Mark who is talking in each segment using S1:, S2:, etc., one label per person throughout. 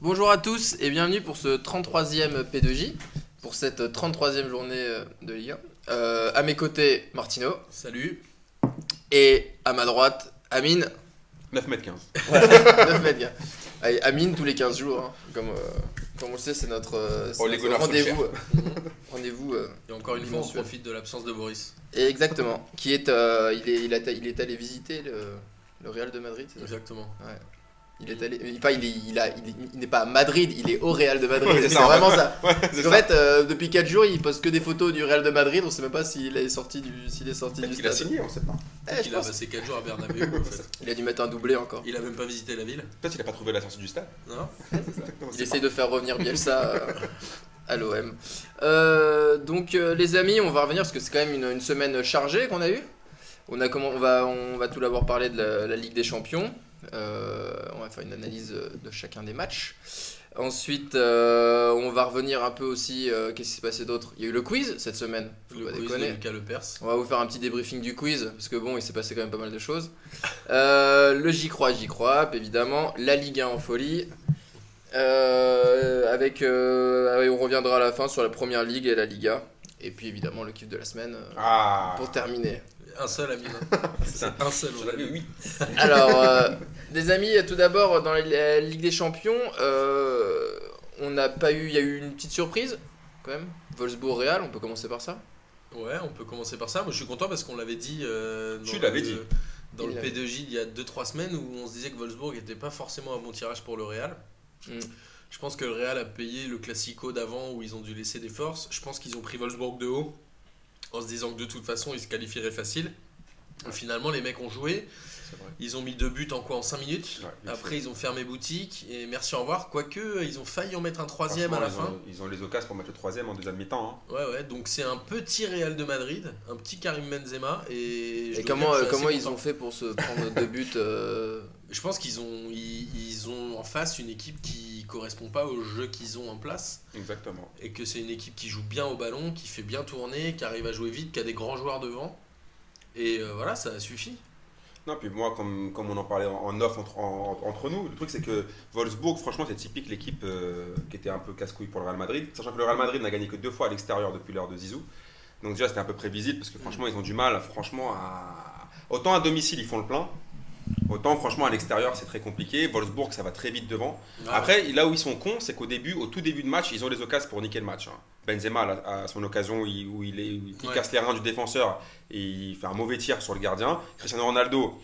S1: Bonjour à tous et bienvenue pour ce 33e P2J, pour cette 33e journée euh, de Ligue 1. Euh, à mes côtés, Martino.
S2: Salut.
S1: Et à ma droite, Amine.
S3: 9 mètres 15.
S1: 9 mètres, gars. Allez, Amine tous les 15 jours. hein. Comme, euh, comme on le sait, c'est notre, euh, c'est
S3: Oh, les
S1: notre
S3: gonnards sont
S1: rendez-vous. euh, Rendez-vous. euh,
S2: Et encore une fois, on
S1: Mensuel.
S2: profite de l'absence de Boris.
S1: et exactement. Qui est, euh, il, est, il, a- il est allé visiter le, le Real de Madrid. c'est ça?
S2: Exactement.
S1: Il est allé. Enfin, il est- il a- il est- il n'est pas à Madrid, il est au Real de Madrid.
S3: Ouais, c'est ça.
S1: vraiment ça.
S3: Ouais, c'est ça.
S1: fait, euh, depuis 4 jours, il poste que des photos du Real de Madrid. On sait même pas s'il est sorti du, s'il est sorti
S3: Peut-être
S1: du
S3: qu'il a
S1: stade.
S3: signé, on sait pas.
S1: Eh, je
S2: il a passé 4 jours à Bernabeu en fait.
S1: Il a dû mettre un doublé encore.
S2: Il a même pas visité la ville.
S3: Peut-être qu'il a pas trouvé la sortie du stade.
S2: Non
S3: On
S1: Il essaye de faire revenir Bielsa euh, à l'OM. Euh, donc, euh, les amis, on va revenir parce que c'est quand même une, une semaine chargée qu'on a eue. On, a comment, on, va, on va tout d'abord parler de la, la Ligue des Champions. Euh, on va faire une analyse de chacun des matchs. Ensuite, euh, on va revenir un peu aussi. euh, Qu'est-ce qui s'est passé d'autre? Il y a eu le quiz cette semaine. Faut
S2: Le
S1: pas
S2: quiz
S1: déconner.
S2: Lepers.
S1: On va vous faire un petit débriefing du quiz, parce que bon, il s'est passé quand même pas mal de choses. Euh, le J'y crois, J'y crois, évidemment. La Ligue 1 en folie. Euh, avec, euh, on reviendra à la fin sur la première ligue et la Liga. Et puis évidemment le kiff de la semaine euh,
S3: Ah
S1: pour terminer.
S2: Un seul ami. C'est un seul.
S3: J'en avais 8.
S1: Alors, euh, les amis, tout d'abord dans la, Ligue des Champions, euh, on n'a pas eu, il y a eu une petite surprise quand même. Wolfsburg-Real, on peut commencer par ça?
S2: Ouais, on peut commencer par ça. Moi, je suis content parce qu'on l'avait dit. euh,
S3: Tu
S2: dans
S3: l'avais
S2: le-
S3: dit.
S2: Dans
S1: Il
S2: le
S1: l'avait.
S2: P2J il y a 2-3 semaines où on se disait que Wolfsburg n'était pas forcément un bon tirage pour le Real.
S1: Mm.
S2: Je pense que le Real a payé le Classico d'avant où ils ont dû laisser des forces. Je pense qu'ils ont pris Wolfsburg de haut en se disant que de toute façon ils se qualifieraient facile. Finalement, les mecs ont joué. Ils ont mis deux buts en quoi En 5 minutes.
S3: Ouais,
S2: Après, ils ont fermé boutique et merci, au revoir. Quoique, ils ont failli en mettre un troisième à la fin.
S3: Ils ont, ils ont les occasions pour mettre le troisième en deuxième mi-temps. hein.
S2: Ouais, ouais. Donc, c'est un petit Real de Madrid, un petit Karim Benzema. Et,
S1: comment, euh, comment ils ont fait pour se prendre deux buts euh,
S2: Je pense qu'ils ont, ils, ils ont en face une équipe qui correspond pas au jeu qu'ils ont en place.
S3: Exactement.
S2: Et que c'est une équipe qui joue bien au ballon, qui fait bien tourner, qui arrive à jouer vite, qui a des grands joueurs devant. Et euh, voilà, ça suffit.
S3: Non, puis moi, comme, comme on en parlait en, off entre, en- entre nous, le truc c'est que Wolfsburg, franchement, c'est typique l'équipe euh, qui était un peu casse-couille pour le Real Madrid. Sachant que le Real Madrid n'a gagné que deux fois à l'extérieur depuis l'heure de Zizou. Donc déjà, c'était un peu prévisible parce que franchement, ils ont du mal, franchement, à. Autant à domicile, ils font le plein. Autant, franchement, à l'extérieur, c'est très compliqué. Wolfsburg, ça va très vite devant. Après, là où ils sont cons, c'est qu'au début, au tout début de match, ils ont les occasions pour niquer le match. hein. Benzema a a son occasion il- où il, est, où il
S2: Ouais.
S3: casse les reins du défenseur et il fait un mauvais tir sur le gardien. Cristiano Ronaldo,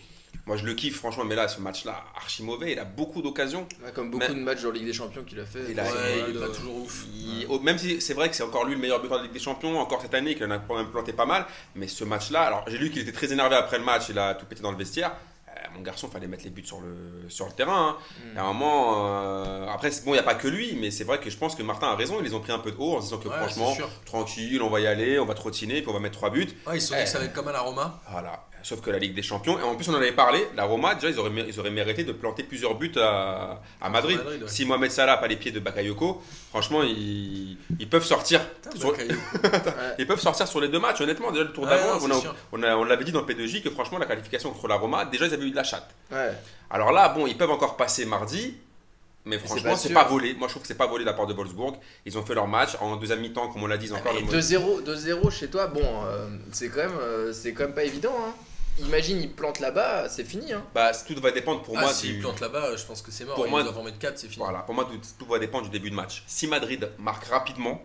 S3: moi je le kiffe franchement, mais là, ce match-là, archi mauvais. Il a beaucoup d'occasions.
S1: ouais, Comme beaucoup
S3: Mais-
S1: de matchs en Ligue des Champions qu'il a fait.
S3: Il a-
S2: ouais,
S3: c'est-
S2: il est pas
S1: euh,
S2: toujours ouf.
S3: Il- même si c'est vrai que c'est encore lui le meilleur buteur de Ligue des Champions, encore cette année, qu'il en a quand même planté pas mal. Mais ce match-là, alors j'ai lu qu'il était très énervé après le match, il a tout pété dans le vestiaire. Euh, mon garçon, fallait mettre les buts sur le, sur le terrain. hein.
S1: Mm.
S3: Et à un moment, euh, après, bon, il n'y a pas que lui, mais c'est vrai que je pense que Martin a raison. Ils les ont pris un peu de haut en se disant que
S2: Ouais,
S3: franchement, tranquille, on va y aller, on va trottiner, puis on va mettre trois buts.
S2: Ouais, ils se sont dit
S3: Eh.
S2: que ça va être comme à la Roma.
S3: Voilà. Sauf que la Ligue des Champions, et en plus on en avait parlé, la Roma, déjà ils auraient, ils auraient mérité de planter plusieurs buts à, à Madrid.
S2: Madrid, ouais.
S3: Si Mohamed Salah n'a pas les pieds de Bakayoko, franchement ils, ils peuvent sortir.
S2: Putain,
S3: Sur-
S2: Bakayoko.
S3: ils peuvent sortir sur les deux matchs, honnêtement. Déjà le tour
S2: Ouais,
S3: d'avant,
S2: non,
S3: on, a- on, a- on l'avait dit dans le P2J que franchement la qualification contre la Roma, déjà ils avaient eu de la chatte. Alors là, bon, ils peuvent encore passer mardi, mais franchement,
S1: pas
S3: c'est
S1: sûr.
S3: pas volé. Moi, je trouve que c'est pas volé de la part de Wolfsburg. Ils ont fait leur match en deuxième mi-temps, comme on l'a dit, ils ont encore le
S1: 2-0 2-0 chez toi, bon, euh, c'est quand, même, euh, c'est quand même pas évident. Hein. Imagine, il plante là-bas, c'est fini. Hein.
S3: Bah, tout va dépendre pour
S2: ah,
S3: moi
S2: s'ils
S3: du.
S2: plantent là-bas, je pense que c'est mort.
S3: Pour
S2: Ils
S3: moi-
S2: doivent en mettre 4, c'est fini.
S3: Voilà, pour moi, tout, tout va dépendre du début de match. Si Madrid marque rapidement,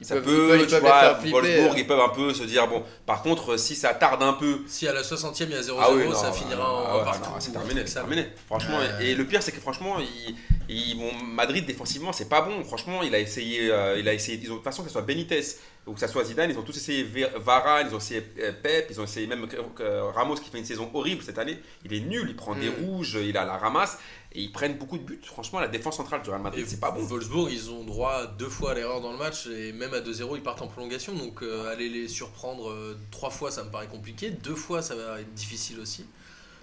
S1: Ils
S3: ça
S1: peuvent,
S3: peut,
S1: ils peuvent- ils
S3: tu
S1: peuvent les
S3: vois,
S1: faire flipper.
S3: Wolfsburg, ils peuvent un peu se dire, bon, par contre, si ça tarde un peu.
S2: Si à la 60e il y a 0-0,
S3: Ah oui,
S2: ça finira en
S3: ouais,
S2: partout.
S3: c'est terminé, c'est terminé. Franchement, et le pire, c'est que franchement, ils, ils vont Madrid défensivement, c'est pas bon. Franchement, il a essayé, euh, il a essayé. Ils ont de toute façon que ce soit Benitez ou que ça soit Zidane, ils ont tous essayé Varane, ils ont essayé euh, Pep, ils ont essayé même euh, Ramos qui fait une saison horrible cette année. Il est nul, il prend des
S1: Mm.
S3: rouges, il a la ramasse et ils prennent beaucoup de buts. Franchement, la défense centrale du Real Madrid, c'est pas bon.
S2: Wolfsburg, ils ont droit deux fois à l'erreur dans le match et même à 2-0, ils partent en prolongation. Donc euh, aller les surprendre euh, trois fois, ça me paraît compliqué. Deux fois, ça va être difficile aussi.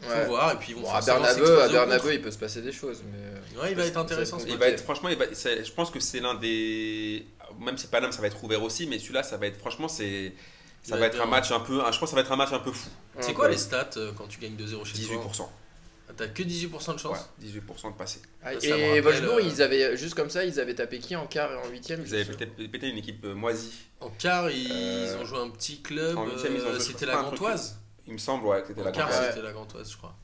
S2: Faut
S1: Ouais.
S2: voir. Et puis ils vont
S1: Bon, à Bernabeu, à Bernabeu, il peut se passer des choses. Mais...
S2: Ouais, il va être intéressant. ce
S3: Il va être, franchement, il va- c'est- je pense que c'est l'un des. Même si Paname, ça va être ouvert aussi, mais celui-là, ça va être. Franchement, c'est. Ça va être un match un peu. Je pense que ça va être un match un peu fou.
S2: C'est quoi les stats euh, quand tu gagnes 2-0 chez toi
S3: 18%.
S2: T'as que 18% de chance.
S3: Ouais, 18% de passer.
S1: Ah, et
S2: rappelle,
S1: Wolfsburg,
S2: euh,
S1: ils avaient, juste comme ça, ils avaient tapé qui en quart et en huitième
S3: Ils avaient pété, pété une équipe euh, moisie.
S2: En quart, ils
S3: Euh,
S2: ont joué un petit club.
S3: en huitième, ils ont joué,
S2: C'était la Gantoise.
S3: Il me semble, ouais, que c'était la
S2: En quart,
S3: Gantoise.
S2: C'était la Gantoise, je crois.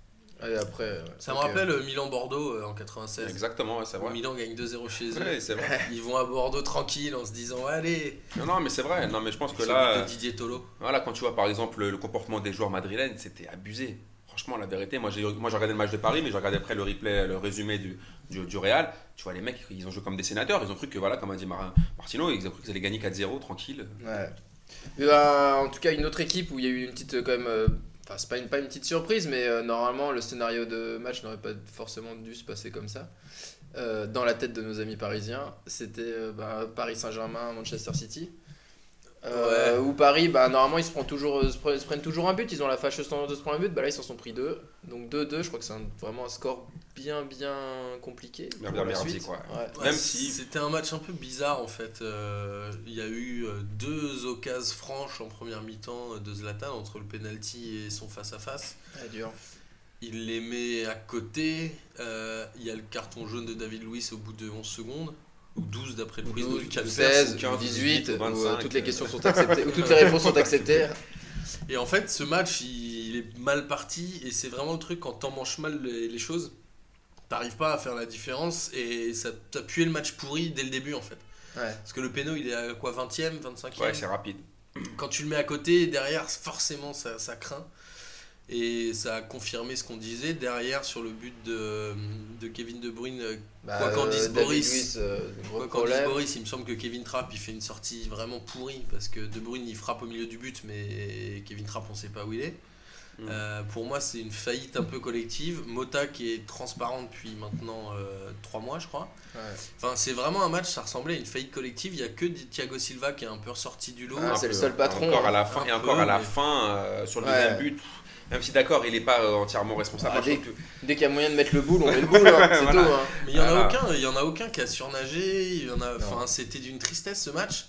S1: Et après. ouais,
S2: Ça me rappelle euh, Milan-Bordeaux euh, en 96.
S3: Exactement, ouais, c'est vrai.
S2: Milan gagne 2-0 chez eux.
S3: Ouais, c'est vrai.
S2: Ils vont à Bordeaux tranquille en se disant allez.
S3: Non, non, mais c'est vrai. Non, mais je pense que là, euh,
S2: de Didier Tolo.
S3: voilà, quand tu vois par exemple le, comportement des joueurs madrilènes, c'était abusé. Franchement, la vérité, moi j'ai moi, j'ai regardé le match de Paris, mais j'ai regardé après le replay, le résumé du, du, du Real. Tu vois, les mecs, ils ont joué comme des sénateurs. Ils ont cru que, voilà, comme a dit Mar- Martino, ils ont cru qu'ils allaient gagner 4-0 tranquille.
S1: Ouais. Mais bah, en tout cas, une autre équipe où il y a eu une petite, euh, quand même. Enfin, c'est pas une, pas une petite surprise, mais euh, normalement, le scénario de match n'aurait pas forcément dû se passer comme ça. Euh, dans la tête de nos amis parisiens, c'était euh, bah, Paris Saint-Germain, Manchester City. Euh, Où Paris, bah, normalement, ils se, prennent toujours, euh, se pre- se prennent toujours un but. Ils ont la fâcheuse tendance de se prendre un but. Bah, là, ils s'en sont pris deux. Donc 2-2, je crois que c'est vraiment un score bien, bien compliqué.
S3: Bien, bien merdique, ouais.
S1: Ouais.
S3: Même
S2: Ouais,
S3: si-
S2: C'était un match un peu bizarre en fait. Euh, Il y a eu euh, deux occasions franches en première mi-temps de Zlatan entre le penalty et son face-à-face.
S1: Ouais, dur.
S2: Il les met à côté. Euh, Il y a le carton jaune de David Luiz au bout de 11 secondes. Ou 12 d'après le quiz de
S1: 12,
S2: Lucas Lepers.
S1: 16,
S3: ou 15,
S1: 18,
S3: 18, ou
S1: où, euh,
S3: 25,
S1: toutes les
S3: euh.
S1: questions sont acceptées, où toutes les réponses sont acceptées.
S2: Et en fait, ce match, il, il est mal parti. Et c'est vraiment le truc, quand t'en manges mal les, les choses, t'arrives pas à faire la différence. Et ça t'a pué le match pourri dès le début, en fait.
S1: Ouais.
S2: Parce que le péno, il est à quoi 20ème, 25ème
S3: Ouais, c'est rapide.
S2: Quand tu le mets à côté, derrière, forcément, ça, ça craint. Et ça a confirmé ce qu'on disait. Derrière, sur le but de, de Kevin De Bruyne, euh,
S1: Bah,
S2: Quoi qu'en
S1: euh,
S2: dise Boris.
S1: Luiz, euh,
S2: Quoi qu'en dise. Boris, il me semble que Kevin Trapp il fait une sortie vraiment pourrie parce que De Bruyne il frappe au milieu du but, mais Kevin Trapp on sait pas où il est.
S3: Mm.
S2: Euh, pour moi, c'est une faillite un peu collective. Mota qui est transparent depuis maintenant 3 mois, je crois.
S1: Ouais.
S2: Enfin, c'est vraiment un match, ça ressemblait à une faillite collective. Il y a que Thiago Silva qui est un peu ressorti du lot.
S1: Ah, c'est le seul patron,
S3: Encore
S1: hein.
S3: à la fin,
S2: Un
S3: et encore
S2: peu,
S3: à la
S2: mais-
S3: fin, euh, sur le
S1: Ouais.
S3: deuxième but. Même si d'accord, il n'est pas euh, entièrement responsable.
S1: Ah, dès-
S3: trouve que-
S1: Dès qu'il y a moyen de mettre le boule, on met le boule, hein, c'est
S3: Voilà.
S1: tout. hein.
S2: Mais il y en a
S3: Voilà.
S2: aucun, il y en a aucun qui a surnagé. Il y en a, enfin, c'était d'une tristesse ce match.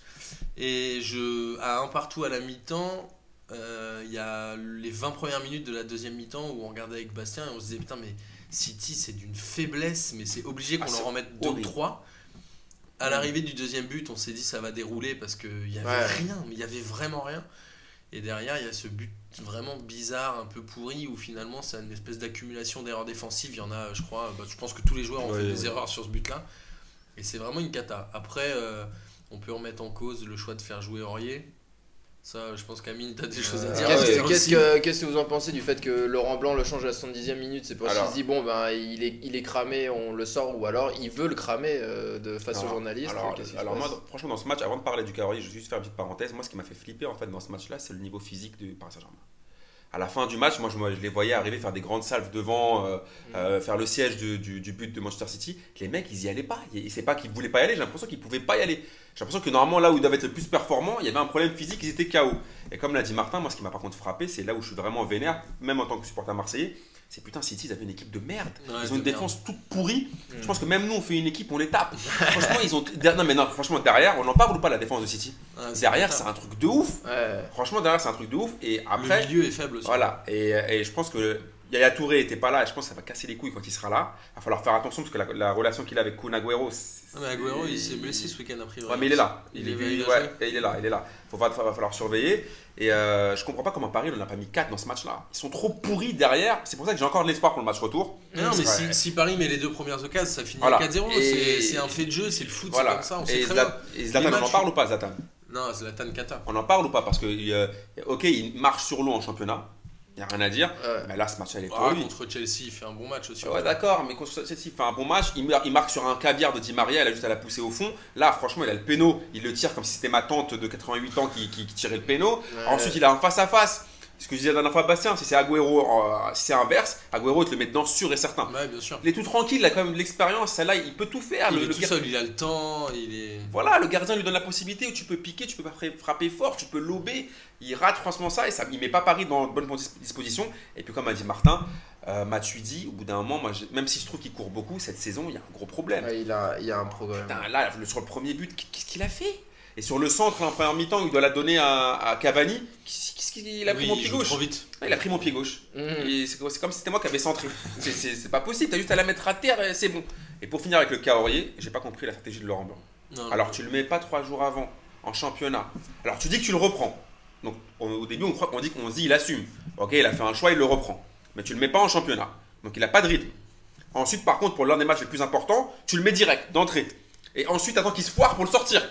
S2: Et je, à un partout à la mi-temps, euh, il y a les 20 premières minutes de la deuxième mi-temps où on regardait avec Bastien et on se disait putain mais City c'est d'une faiblesse, mais c'est obligé qu'on
S3: Ah,
S2: en remette deux ou
S3: horrible.
S2: trois. À l'arrivée du deuxième but, on s'est dit ça va dérouler parce qu'il y avait
S1: Ouais.
S2: rien, mais il y avait vraiment rien. Et derrière, il y a ce but vraiment bizarre, un peu pourri, où finalement c'est une espèce d'accumulation d'erreurs défensives. Il y en a, je crois, bah, je pense que tous les joueurs ont
S3: Ouais,
S2: fait des erreurs sur ce but-là. Et c'est vraiment une cata. Après, euh, on peut remettre en cause le choix de faire jouer Aurier. Ça, je pense qu'Amine, t'as des choses à
S3: Euh,
S2: dire.
S3: ah
S1: Qu'est-ce que-
S2: aussi.
S1: Qu'est-ce que, qu'est-ce que vous en pensez du fait que Laurent Blanc le change à la 70e minute? C'est parce qu'il se dit, bon, ben, il est, il est cramé, on le sort, ou alors il veut le cramer euh, de, face aux journalistes.
S3: Alors, moi, franchement, dans ce match, avant de parler du Cavalier, je vais juste faire une petite parenthèse. Moi, ce qui m'a fait flipper en fait dans ce match-là, c'est le niveau physique du Paris Saint-Germain. À la fin du match, moi, je, les voyais arriver faire des grandes salves devant, euh, euh, faire le siège du, du- du but de Manchester City. Les mecs, ils y allaient pas. C'est pas qu'ils voulaient pas y aller. J'ai l'impression qu'ils pouvaient pas y aller. J'ai l'impression que normalement, là où ils doivent être le plus performants, il y avait un problème physique. Ils étaient KO. Et comme l'a dit Martin, moi, ce qui m'a par contre frappé, c'est là où je suis vraiment vénère, même en tant que supporter marseillais. C'est putain, City, ils avaient une équipe de merde.
S2: Ouais,
S3: Ils ont une
S2: merde.
S3: défense toute pourrie.
S1: Mm.
S3: Je pense que même nous, on fait une équipe, on les tape. franchement, ils ont. Non, mais non, franchement, derrière, on en parle ou pas la défense de City
S2: Ah,
S3: Derrière, c'est un truc de ouf.
S1: Ouais.
S3: Franchement, derrière, c'est un truc de ouf. Et après,
S2: le milieu est faible aussi.
S3: voilà. Et, et je pense que Yaya Touré était pas là. Et je pense que ça va casser les couilles quand il sera là. Il va falloir faire attention parce que la, la relation qu'il a avec Kun Agüero.
S2: Ah, mais Agüero, il s'est blessé ce week-end a priori.
S3: Ouais, mais il est là. Il,
S2: Il
S3: est, il-
S2: il a
S3: ouais, et il est là. Il est là. Faut, va, va falloir surveiller. Et euh, je comprends pas comment Paris on n'a pas mis 4 dans ce match-là. Ils sont trop pourris derrière. C'est pour ça que j'ai encore de l'espoir pour le match retour.
S2: Non, mais si, si Paris met les deux premières occasions, ça finit
S3: Voilà.
S2: à 4-0.
S3: Et-
S2: C'est un fait de jeu, c'est le foot, c'est comme ça, on sait
S3: et,
S2: très
S3: Zlat-
S2: bien.
S3: et Zlatan, on en parle ou pas, Zlatan?
S2: Non, Zlatan Kata.
S3: On en parle ou pas Parce que, euh, ok, il marche sur l'eau en championnat. Il n'y a rien à dire.
S1: Ouais.
S3: Mais là, ce match, elle est
S2: Ah, contre Chelsea, il fait un bon match aussi.
S3: Ouais, d'accord, mais contre Chelsea, il fait un bon match. Il, mar- il marque sur un caviar de Di Maria, il a juste à la pousser au fond. Là, franchement, il a le péno. Il le tire comme si c'était ma tante de 88 ans qui, qui- qui tirait le péno.
S1: Ouais.
S3: Ensuite, il a un face-à-face. Ce que je disais la dernière fois à Bastien, si c'est Agüero, euh, si c'est inverse, Agüero, il te le met dedans sûr et certain.
S2: Ouais, bien sûr.
S3: Il est tout tranquille, il a quand même de l'expérience. Celle-là, il peut tout faire.
S2: il
S3: Le-
S2: est
S3: le
S2: tout
S3: gar-
S2: seul, il a le temps, il est.
S3: Voilà, le gardien lui donne la possibilité où tu peux piquer, tu peux fra- frapper fort, tu peux lober. Il rate franchement ça et ça, il met pas Paris dans de bonnes dis- dispositions. Et puis, comme a dit Martin, euh, Matuidi, au bout d'un moment, moi, même si je trouve qu'il court beaucoup, cette saison, il y a un gros problème.
S1: Ouais, il, a, il y a un problème.
S3: Putain, là, le- sur le premier but, qu'est-ce qu'il a fait? Et sur le centre, en première mi-temps, il doit la donner à, à Cavani. Qu'est-ce qu'il a pris
S2: Oui,
S3: mon
S2: il
S3: pied gauche
S2: trop vite.
S3: Ah, Il a pris mon pied gauche. Et C'est comme si c'était moi qui avais centré. C'est- pas possible, t'as juste à la mettre à terre et c'est bon. Et pour finir avec le Caorier, j'ai pas compris la stratégie de Laurent Blanc.
S2: Non,
S3: Alors tu le mets pas trois jours avant en championnat. Alors tu dis que tu le reprends. Donc on- au début on croit qu'on dit qu'on se dit il assume. Ok, il a fait un choix, il le reprend. Mais tu le mets pas en championnat. Donc il a pas de rythme. Ensuite par contre pour l'un des matchs les plus importants, tu le mets direct d'entrée. Et ensuite attends qu'il se foire pour le sortir.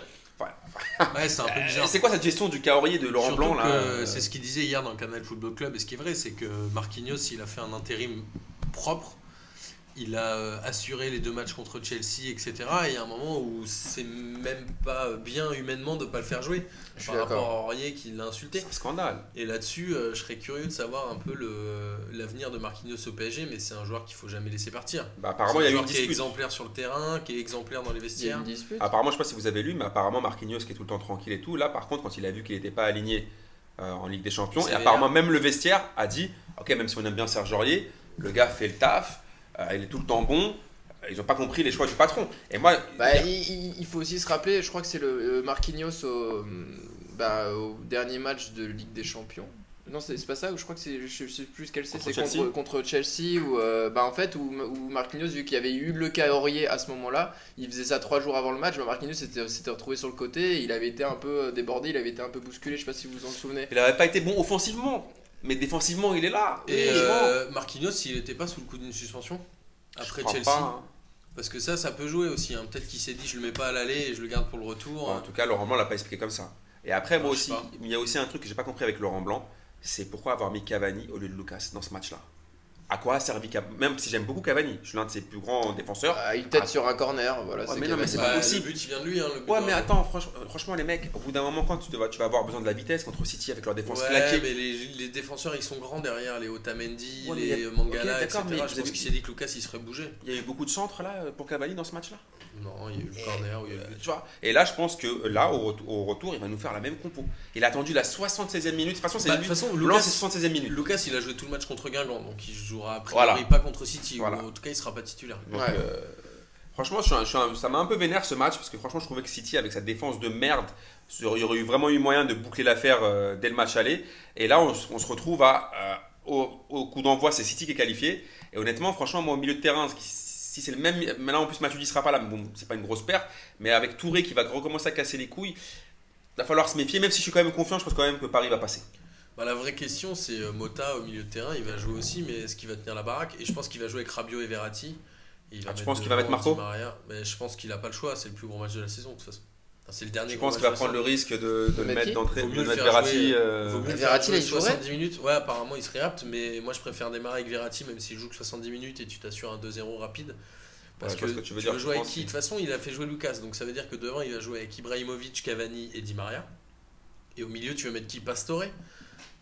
S3: Enfin,
S2: Ouais, c'est un peu
S3: euh,
S2: bizarre.
S3: c'est quoi cette gestion du Caorier de Laurent
S2: Surtout
S3: Blanc là
S2: C'est ce qu'il disait hier dans le Canal Football Club, et ce qui est vrai, c'est que Marquinhos, il a fait un intérim propre. Il a euh, assuré les deux matchs contre Chelsea, etc. Et il y a un moment où c'est même pas bien humainement de pas le faire jouer
S1: Je suis
S2: par rapport à Aurier qui l'a insulté.
S3: C'est un scandale.
S2: Et là-dessus, euh, je serais curieux de savoir un peu l'avenir de Marquinhos au PSG, mais c'est un joueur qu'il faut jamais laisser partir.
S3: Bah, apparemment il y a
S2: C'est
S3: eu
S2: un
S3: une
S2: joueur qui est
S3: dispute.
S2: exemplaire sur le terrain, qui est exemplaire dans les
S1: Il y a
S2: vestiaires.
S1: une dispute.
S3: Apparemment, je sais pas si vous avez lu, mais apparemment Marquinhos qui est tout le temps tranquille et tout. Là, par contre, quand il a vu qu'il n'était pas aligné euh, en Ligue des Champions, et apparemment même le vestiaire a dit, ok, même si on aime bien Serge Aurier, le gars fait le taf, il est tout le temps bon. euh, Ils n'ont pas compris les choix du patron. Et moi,
S1: Bah, il, il- il faut aussi se rappeler, je crois que c'est le euh, Marquinhos au, bah, au dernier match de Ligue des Champions. Non, c'est pas ça, je crois que c'est, je sais plus quel c'est, c'est contre, contre Chelsea, où, euh, bah, en fait, où, où Marquinhos, vu qu'il y avait eu le cas Aurier à ce moment-là, il faisait ça trois jours avant le match, Marquinhos s'était, retrouvé sur le côté, il avait été un peu euh, débordé, il avait été un peu bousculé, je sais pas si vous vous en souvenez.
S3: il n'avait pas été bon offensivement, mais défensivement, il est là.
S2: Et euh, Marquinhos, il n'était pas sous le coup d'une suspension après Chelsea.
S3: pas, hein.
S2: Parce que ça, ça peut jouer aussi. hein. Peut-être qu'il s'est dit, je le mets pas à l'aller et je le garde pour le retour.
S3: En tout cas, Laurent Blanc l'a pas expliqué comme ça. Et après, moi
S2: Non,
S3: aussi, il y a aussi un truc que j'ai pas compris avec Laurent Blanc, c'est pourquoi avoir mis Cavani au lieu de Lucas dans ce match-là? À quoi a servi Cavani Même si j'aime beaucoup Cavani, je suis l'un de ses plus grands défenseurs.
S1: Ah, une tête sur un corner, voilà.
S3: Ouais, mais non, mais c'est pas possible.
S2: Le but, il vient de lui. Hein, le but
S3: Ouais, mais attends, franch- euh, franchement, les mecs, au bout d'un moment, quand tu, te vas, tu vas avoir besoin de la vitesse contre City avec leur défense
S2: Ouais,
S3: claquée.
S2: mais les, les défenseurs, ils sont grands derrière. Les Otamendi,
S3: Ouais,
S2: les
S3: il a-
S2: Mangala, etc.
S3: d'accord, mais
S2: Je pense qu'il s'est dit que Lucas, il serait bougé.
S3: Il y a eu beaucoup de centres là pour Cavani dans ce match-là?
S2: Non, il y a eu le corner. où il y a eu le
S3: Euh, tu vois Et là, je pense que là, au, ret- au retour, il va nous faire la même compo. Il a attendu la 76e minute. De toute façon, c'est
S2: Bah, Lucas,
S3: c'est 76e minute.
S2: Lucas, il a joué tout le match contre Guingamp, donc il jouera a priori
S3: Voilà.
S2: pas contre City.
S3: Voilà.
S2: Ou en tout cas, il sera pas titulaire.
S3: Donc,
S1: Ouais.
S3: euh, franchement, je suis un- je suis un- ça m'a un peu vénère ce match parce que franchement, je trouvais que City, avec sa défense de merde, il y aurait eu vraiment eu moyen de boucler l'affaire euh, dès le match aller. Et là, on, se- on se retrouve à. euh, au, au coup d'envoi, c'est City qui est qualifié. Et honnêtement, franchement, moi, au milieu de terrain, ce qui- si c'est le même. Maintenant, en plus, Matuidi sera pas là, mais bon, c'est pas une grosse perte. Mais avec Touré qui va recommencer à casser les couilles, il va falloir se méfier. Même si je suis quand même confiant, je pense quand même que Paris va passer.
S2: Bah, la vraie question, c'est euh, Mota au milieu de terrain. Il va jouer aussi, mais est-ce qu'il va tenir la baraque? Et je pense qu'il va jouer avec Rabiot et Verratti. Et il va
S3: Ah, tu penses qu'il va mettre Marco?
S2: Mais je pense qu'il a pas le choix. C'est le plus gros match de la saison, de toute façon. C'est le dernier
S3: Je pense qu'il va prendre le risque de, de le
S1: mettre
S3: d'entrée,
S2: Vaut
S3: de
S2: mieux le
S3: mettre Verratti.
S2: jouer-
S3: euh,
S2: Vaut mieux
S1: Verratti, là, il
S2: 70 minutes. Ouais, apparemment, il serait apte, mais moi, je préfère démarrer avec Verratti, même s'il joue que 70 minutes et tu t'assures un 2-0 rapide. Parce
S3: Ouais,
S2: que,
S3: tu veux
S2: veux,
S3: dire, je
S2: jouer avec qui? De toute façon, il a fait jouer Lucas, donc ça veut dire que devant, il va jouer avec Ibrahimovic, Cavani et Di Maria. Et au milieu, tu veux mettre qui? Pastore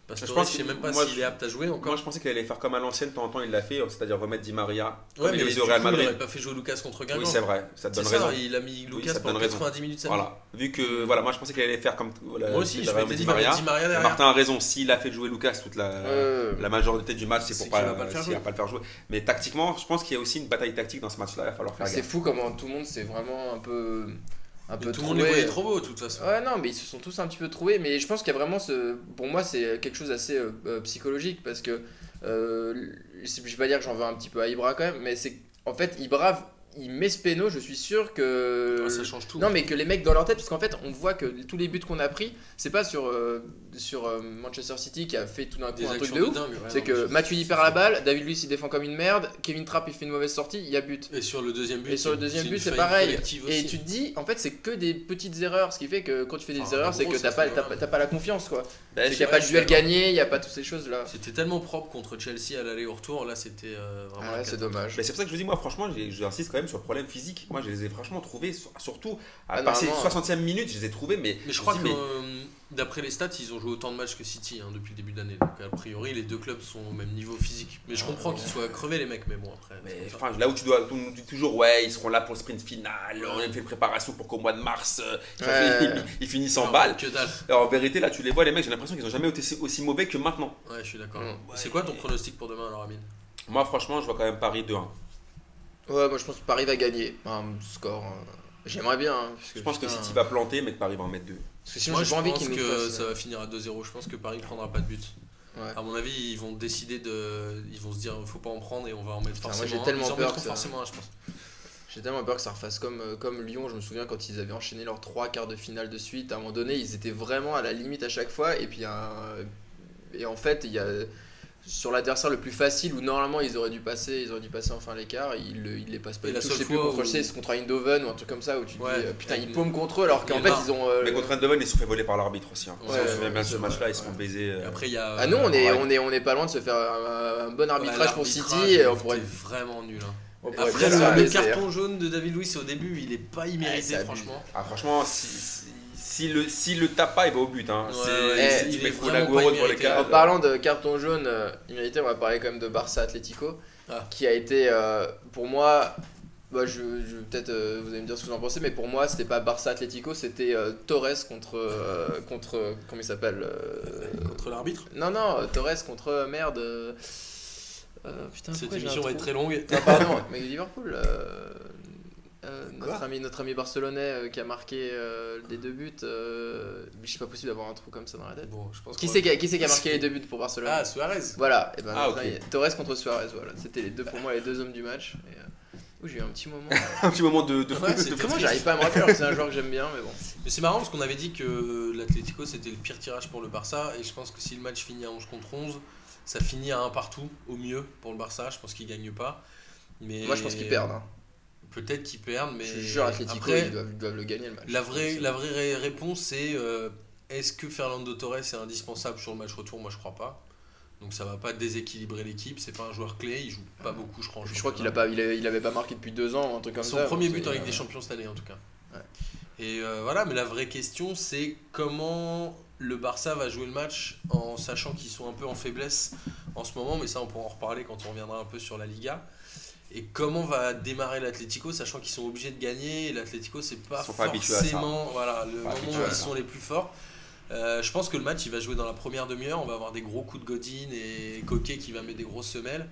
S2: Pastore,
S3: Je
S2: je,
S3: pense
S2: sais
S3: que-
S2: même pas
S3: moi,
S2: s'il
S3: je-
S2: est apte à jouer encore.
S3: Moi, je pensais qu'il allait faire comme à l'ancienne, de temps en temps, il l'a fait, c'est-à-dire remettre Di Maria.
S2: Ouais,
S3: comme
S2: mais
S3: il faisait au Real
S2: il
S3: Madrid.
S2: aurait pas fait jouer Lucas contre Guingamp.
S3: Oui, c'est vrai, ça te
S2: C'est
S3: donne
S2: ça,
S3: raison.
S2: il a mis Lucas
S3: ça te
S2: pendant
S3: donne raison.
S2: 90 minutes samedi.
S3: Voilà. Vu que, voilà, moi je pensais qu'il allait faire comme. voilà,
S2: Moi aussi,
S3: il
S2: je m'étais dit,
S3: Di Maria.
S2: Di Maria derrière.
S3: Martin a raison, s'il a fait jouer Lucas toute la,
S1: Euh,
S3: la majorité du match, c'est pour pas,
S2: va pas le
S3: pas le faire jouer. Mais tactiquement, je pense qu'il y a aussi une bataille tactique dans ce match-là, il va falloir faire
S1: C'est fou comment tout le monde s'est vraiment un peu. Un
S2: Mais
S1: peu
S2: tout le monde les
S1: trouvé.
S2: voyait trop beaux, de toute façon.
S1: Ouais, non, mais ils se sont tous un petit peu trouvés. Mais je pense qu'il y a vraiment ce. Pour moi, c'est quelque chose d'assez euh, euh, psychologique parce que. Euh, je vais pas dire que j'en veux un petit peu à Ibra quand même, mais c'est. En fait, Ibra, il met ce péno, je suis sûr que.
S2: Ah, ça change tout.
S1: Non, mais que les mecs dans leur tête, parce qu'en fait, on voit que tous les buts qu'on a pris, c'est pas sur, euh, sur euh, Manchester City qui a fait tout d'un coup
S2: Des
S1: un truc
S2: actions
S1: de ouf. C'est que Matuidi perd la balle, David Luiz il défend comme une merde, Kevin Trapp il fait une mauvaise sortie, il y a but.
S2: Et sur le deuxième but,
S1: Et sur le
S2: c'est-
S1: deuxième but, c'est pareil. Et tu te dis, en fait, c'est que des petites erreurs. Ce qui fait que quand tu fais des
S2: Enfin,
S1: erreurs, c'est que t'as pas, t'as, pas la confiance quoi. C'est
S3: je-
S1: qu'il n'y a pas de duel gagné, il n'y a pas toutes ces choses là.
S2: C'était tellement propre contre Chelsea à l'aller au retour, là c'était euh, vraiment.
S1: Ah c'est dommage.
S3: Mais c'est pour ça que je vous dis, moi, franchement, j'insiste quand même sur le problème physique. Moi, je les ai franchement trouvés, sur- surtout à
S1: Ah,
S3: passer
S1: normalement,
S3: 60e minute, je les ai trouvés, mais.
S2: Mais je crois
S3: dis,
S2: que
S3: mais-
S2: euh, d'après les stats, ils ont joué autant de matchs que City hein, depuis le début d'année. Donc a priori, les deux clubs sont au même niveau physique. Mais je
S1: Ah,
S2: comprends
S1: ouais.
S2: qu'ils soient crevés les mecs, mais bon après.
S3: Mais enfin, là où tu dois, on nous dit toujours, ouais, ils seront là pour le sprint final, on a fait une préparation pour qu'au mois de mars, euh, ils, ont
S1: Ouais.
S3: fait- ils- ils finissent en balle.
S2: Que dalle.
S3: Alors, en vérité, là, tu les vois, les mecs, j'ai l'impression qu'ils ont jamais été aussi- aussi mauvais que maintenant.
S2: Ouais, je suis d'accord.
S1: Mm.
S2: C'est quoi ton pronostic pour demain alors, Amine?
S3: Moi, franchement, je vois quand même Paris 2-1.
S1: Ouais, moi je pense que Paris va gagner. Un score. euh, J'aimerais bien. hein, parce que,
S3: Je pense que
S1: putain,
S3: City va planter, mais que Paris va en mettre deux.
S1: Parce que sinon,
S2: Moi,
S1: j'ai
S2: je
S1: pas envie
S2: pense
S1: nous
S2: que ça va finir à 2-0. Je pense que Paris prendra pas de but.
S1: Ouais.
S2: À mon avis, ils vont décider de. Ils vont se dire, faut pas en prendre et on va en mettre
S1: Putain, moi,
S2: forcément.
S1: j'ai
S2: un.
S1: tellement
S2: Ils en
S1: peur
S2: mettront
S1: que ça-
S2: forcément un, je pense.
S1: J'ai tellement peur que ça refasse comme, euh, comme Lyon. Je me souviens quand ils avaient enchaîné leurs trois quarts de finale de suite. À un moment donné, ils étaient vraiment à la limite à chaque fois. Et puis, un- et en fait, il y a sur l'adversaire le plus facile où normalement ils auraient dû passer, ils auraient dû passer enfin l'écart. Ils, le- ils les passent pas.
S2: Et
S1: du
S2: la
S1: tout.
S2: seule
S1: je sais plus
S2: fois
S1: contre,
S2: où-
S1: c'est contre Eindhoven ou un truc comme ça où tu te
S2: Ouais.
S1: dis euh, putain ils paument contre eux alors qu'en fait ils ont. euh,
S3: Mais contre Eindhoven, ils se sont fait voler par l'arbitre aussi. Hein.
S2: Ouais,
S3: on se
S1: ouais,
S3: souvient bien ce match-là, ils se font baiser. Euh,
S2: après, il y a.
S1: Ah nous on est,
S3: ouais.
S1: on est, on est pas loin de se faire un, un bon arbitrage pour City on pourrait,
S2: vraiment nul. hein. Après, le,
S1: baiser, hein.
S2: carton jaune de David Luiz au début, il est pas immérité,
S1: c'est abusé.
S2: franchement.
S3: Ah, franchement, si, si, si le, si le tape pas, il va au but. Hein.
S2: Ouais,
S3: C'est-
S2: ouais,
S3: c'est-
S1: il
S2: vraiment
S3: Colagoro
S2: pas
S3: devant les cadres.
S1: En parlant de carton jaune euh, immérité, on va parler quand même de Barça Atlético,
S2: Ah.
S1: qui a été euh, pour moi. Bah, je, je- peut-être euh, vous allez me dire ce que vous en pensez, mais pour moi c'était pas Barça Atlético, c'était euh, Torres contre euh, contre comment il s'appelle euh,
S2: Contre l'arbitre.
S1: Non non Torres contre merde. euh, euh, putain,
S2: Cette émission va être très longue.
S1: Non, pardon, mais Liverpool. Euh, euh, notre, ami, notre ami barcelonais euh, qui a marqué euh, les deux buts. Euh, mais c'est pas possible d'avoir un trou comme ça dans la tête.
S2: Bon, je pense
S1: Qui c'est qui, a- qui qui a marqué les deux buts pour Barcelone
S2: Ah, Suarez.
S1: Voilà, et ben
S3: Ah,
S1: Torres contre Suarez, voilà. C'était les deux pour moi les deux hommes du match. Et, euh, ouh, j'ai eu un petit moment.
S3: Un petit moment de, de,
S2: Ouais,
S3: de-
S1: j'arrive pas à me rappeler, c'est un joueur que j'aime bien, mais bon.
S2: Mais c'est marrant parce qu'on avait dit que l'Atlético c'était le pire tirage pour le Barça et je pense que si le match finit à 11 contre 11, ça finit à un partout au mieux pour le Barça. Je pense qu'ils gagnent pas. Mais
S1: Moi, je pense qu'ils perdent. hein.
S2: Peut-être qu'ils perdent, mais
S1: Je jure, Atlético,
S2: après
S1: ils, doivent, ils doivent le gagner le match.
S2: la vraie la vraie ré- réponse c'est euh, est-ce que Fernando Torres est indispensable sur le match retour? Moi je crois pas. Donc ça va pas déséquilibrer l'équipe. C'est pas un joueur clé. Il joue pas beaucoup, je crois.
S1: Je crois qu'il a pas, il, a- il avait pas marqué depuis deux ans, un truc comme
S2: Son
S1: ça.
S2: premier
S1: donc
S2: but en Ligue des
S1: euh,
S2: Champions cette année en tout cas.
S1: Ouais.
S2: Et euh, voilà, mais la vraie question c'est comment le Barça va jouer le match en sachant qu'ils sont un peu en faiblesse en ce moment, mais ça on pourra en reparler quand on reviendra un peu sur la Liga. Et comment va démarrer l'Atlético, sachant qu'ils sont obligés de gagner et l'Atlético c'est pas forcément voilà, le
S3: Pas
S2: moment où ils sont les plus forts. Euh, je pense que le match il va jouer dans la première demi-heure, on va avoir des gros coups de Godin et Coquet qui va mettre des grosses semelles.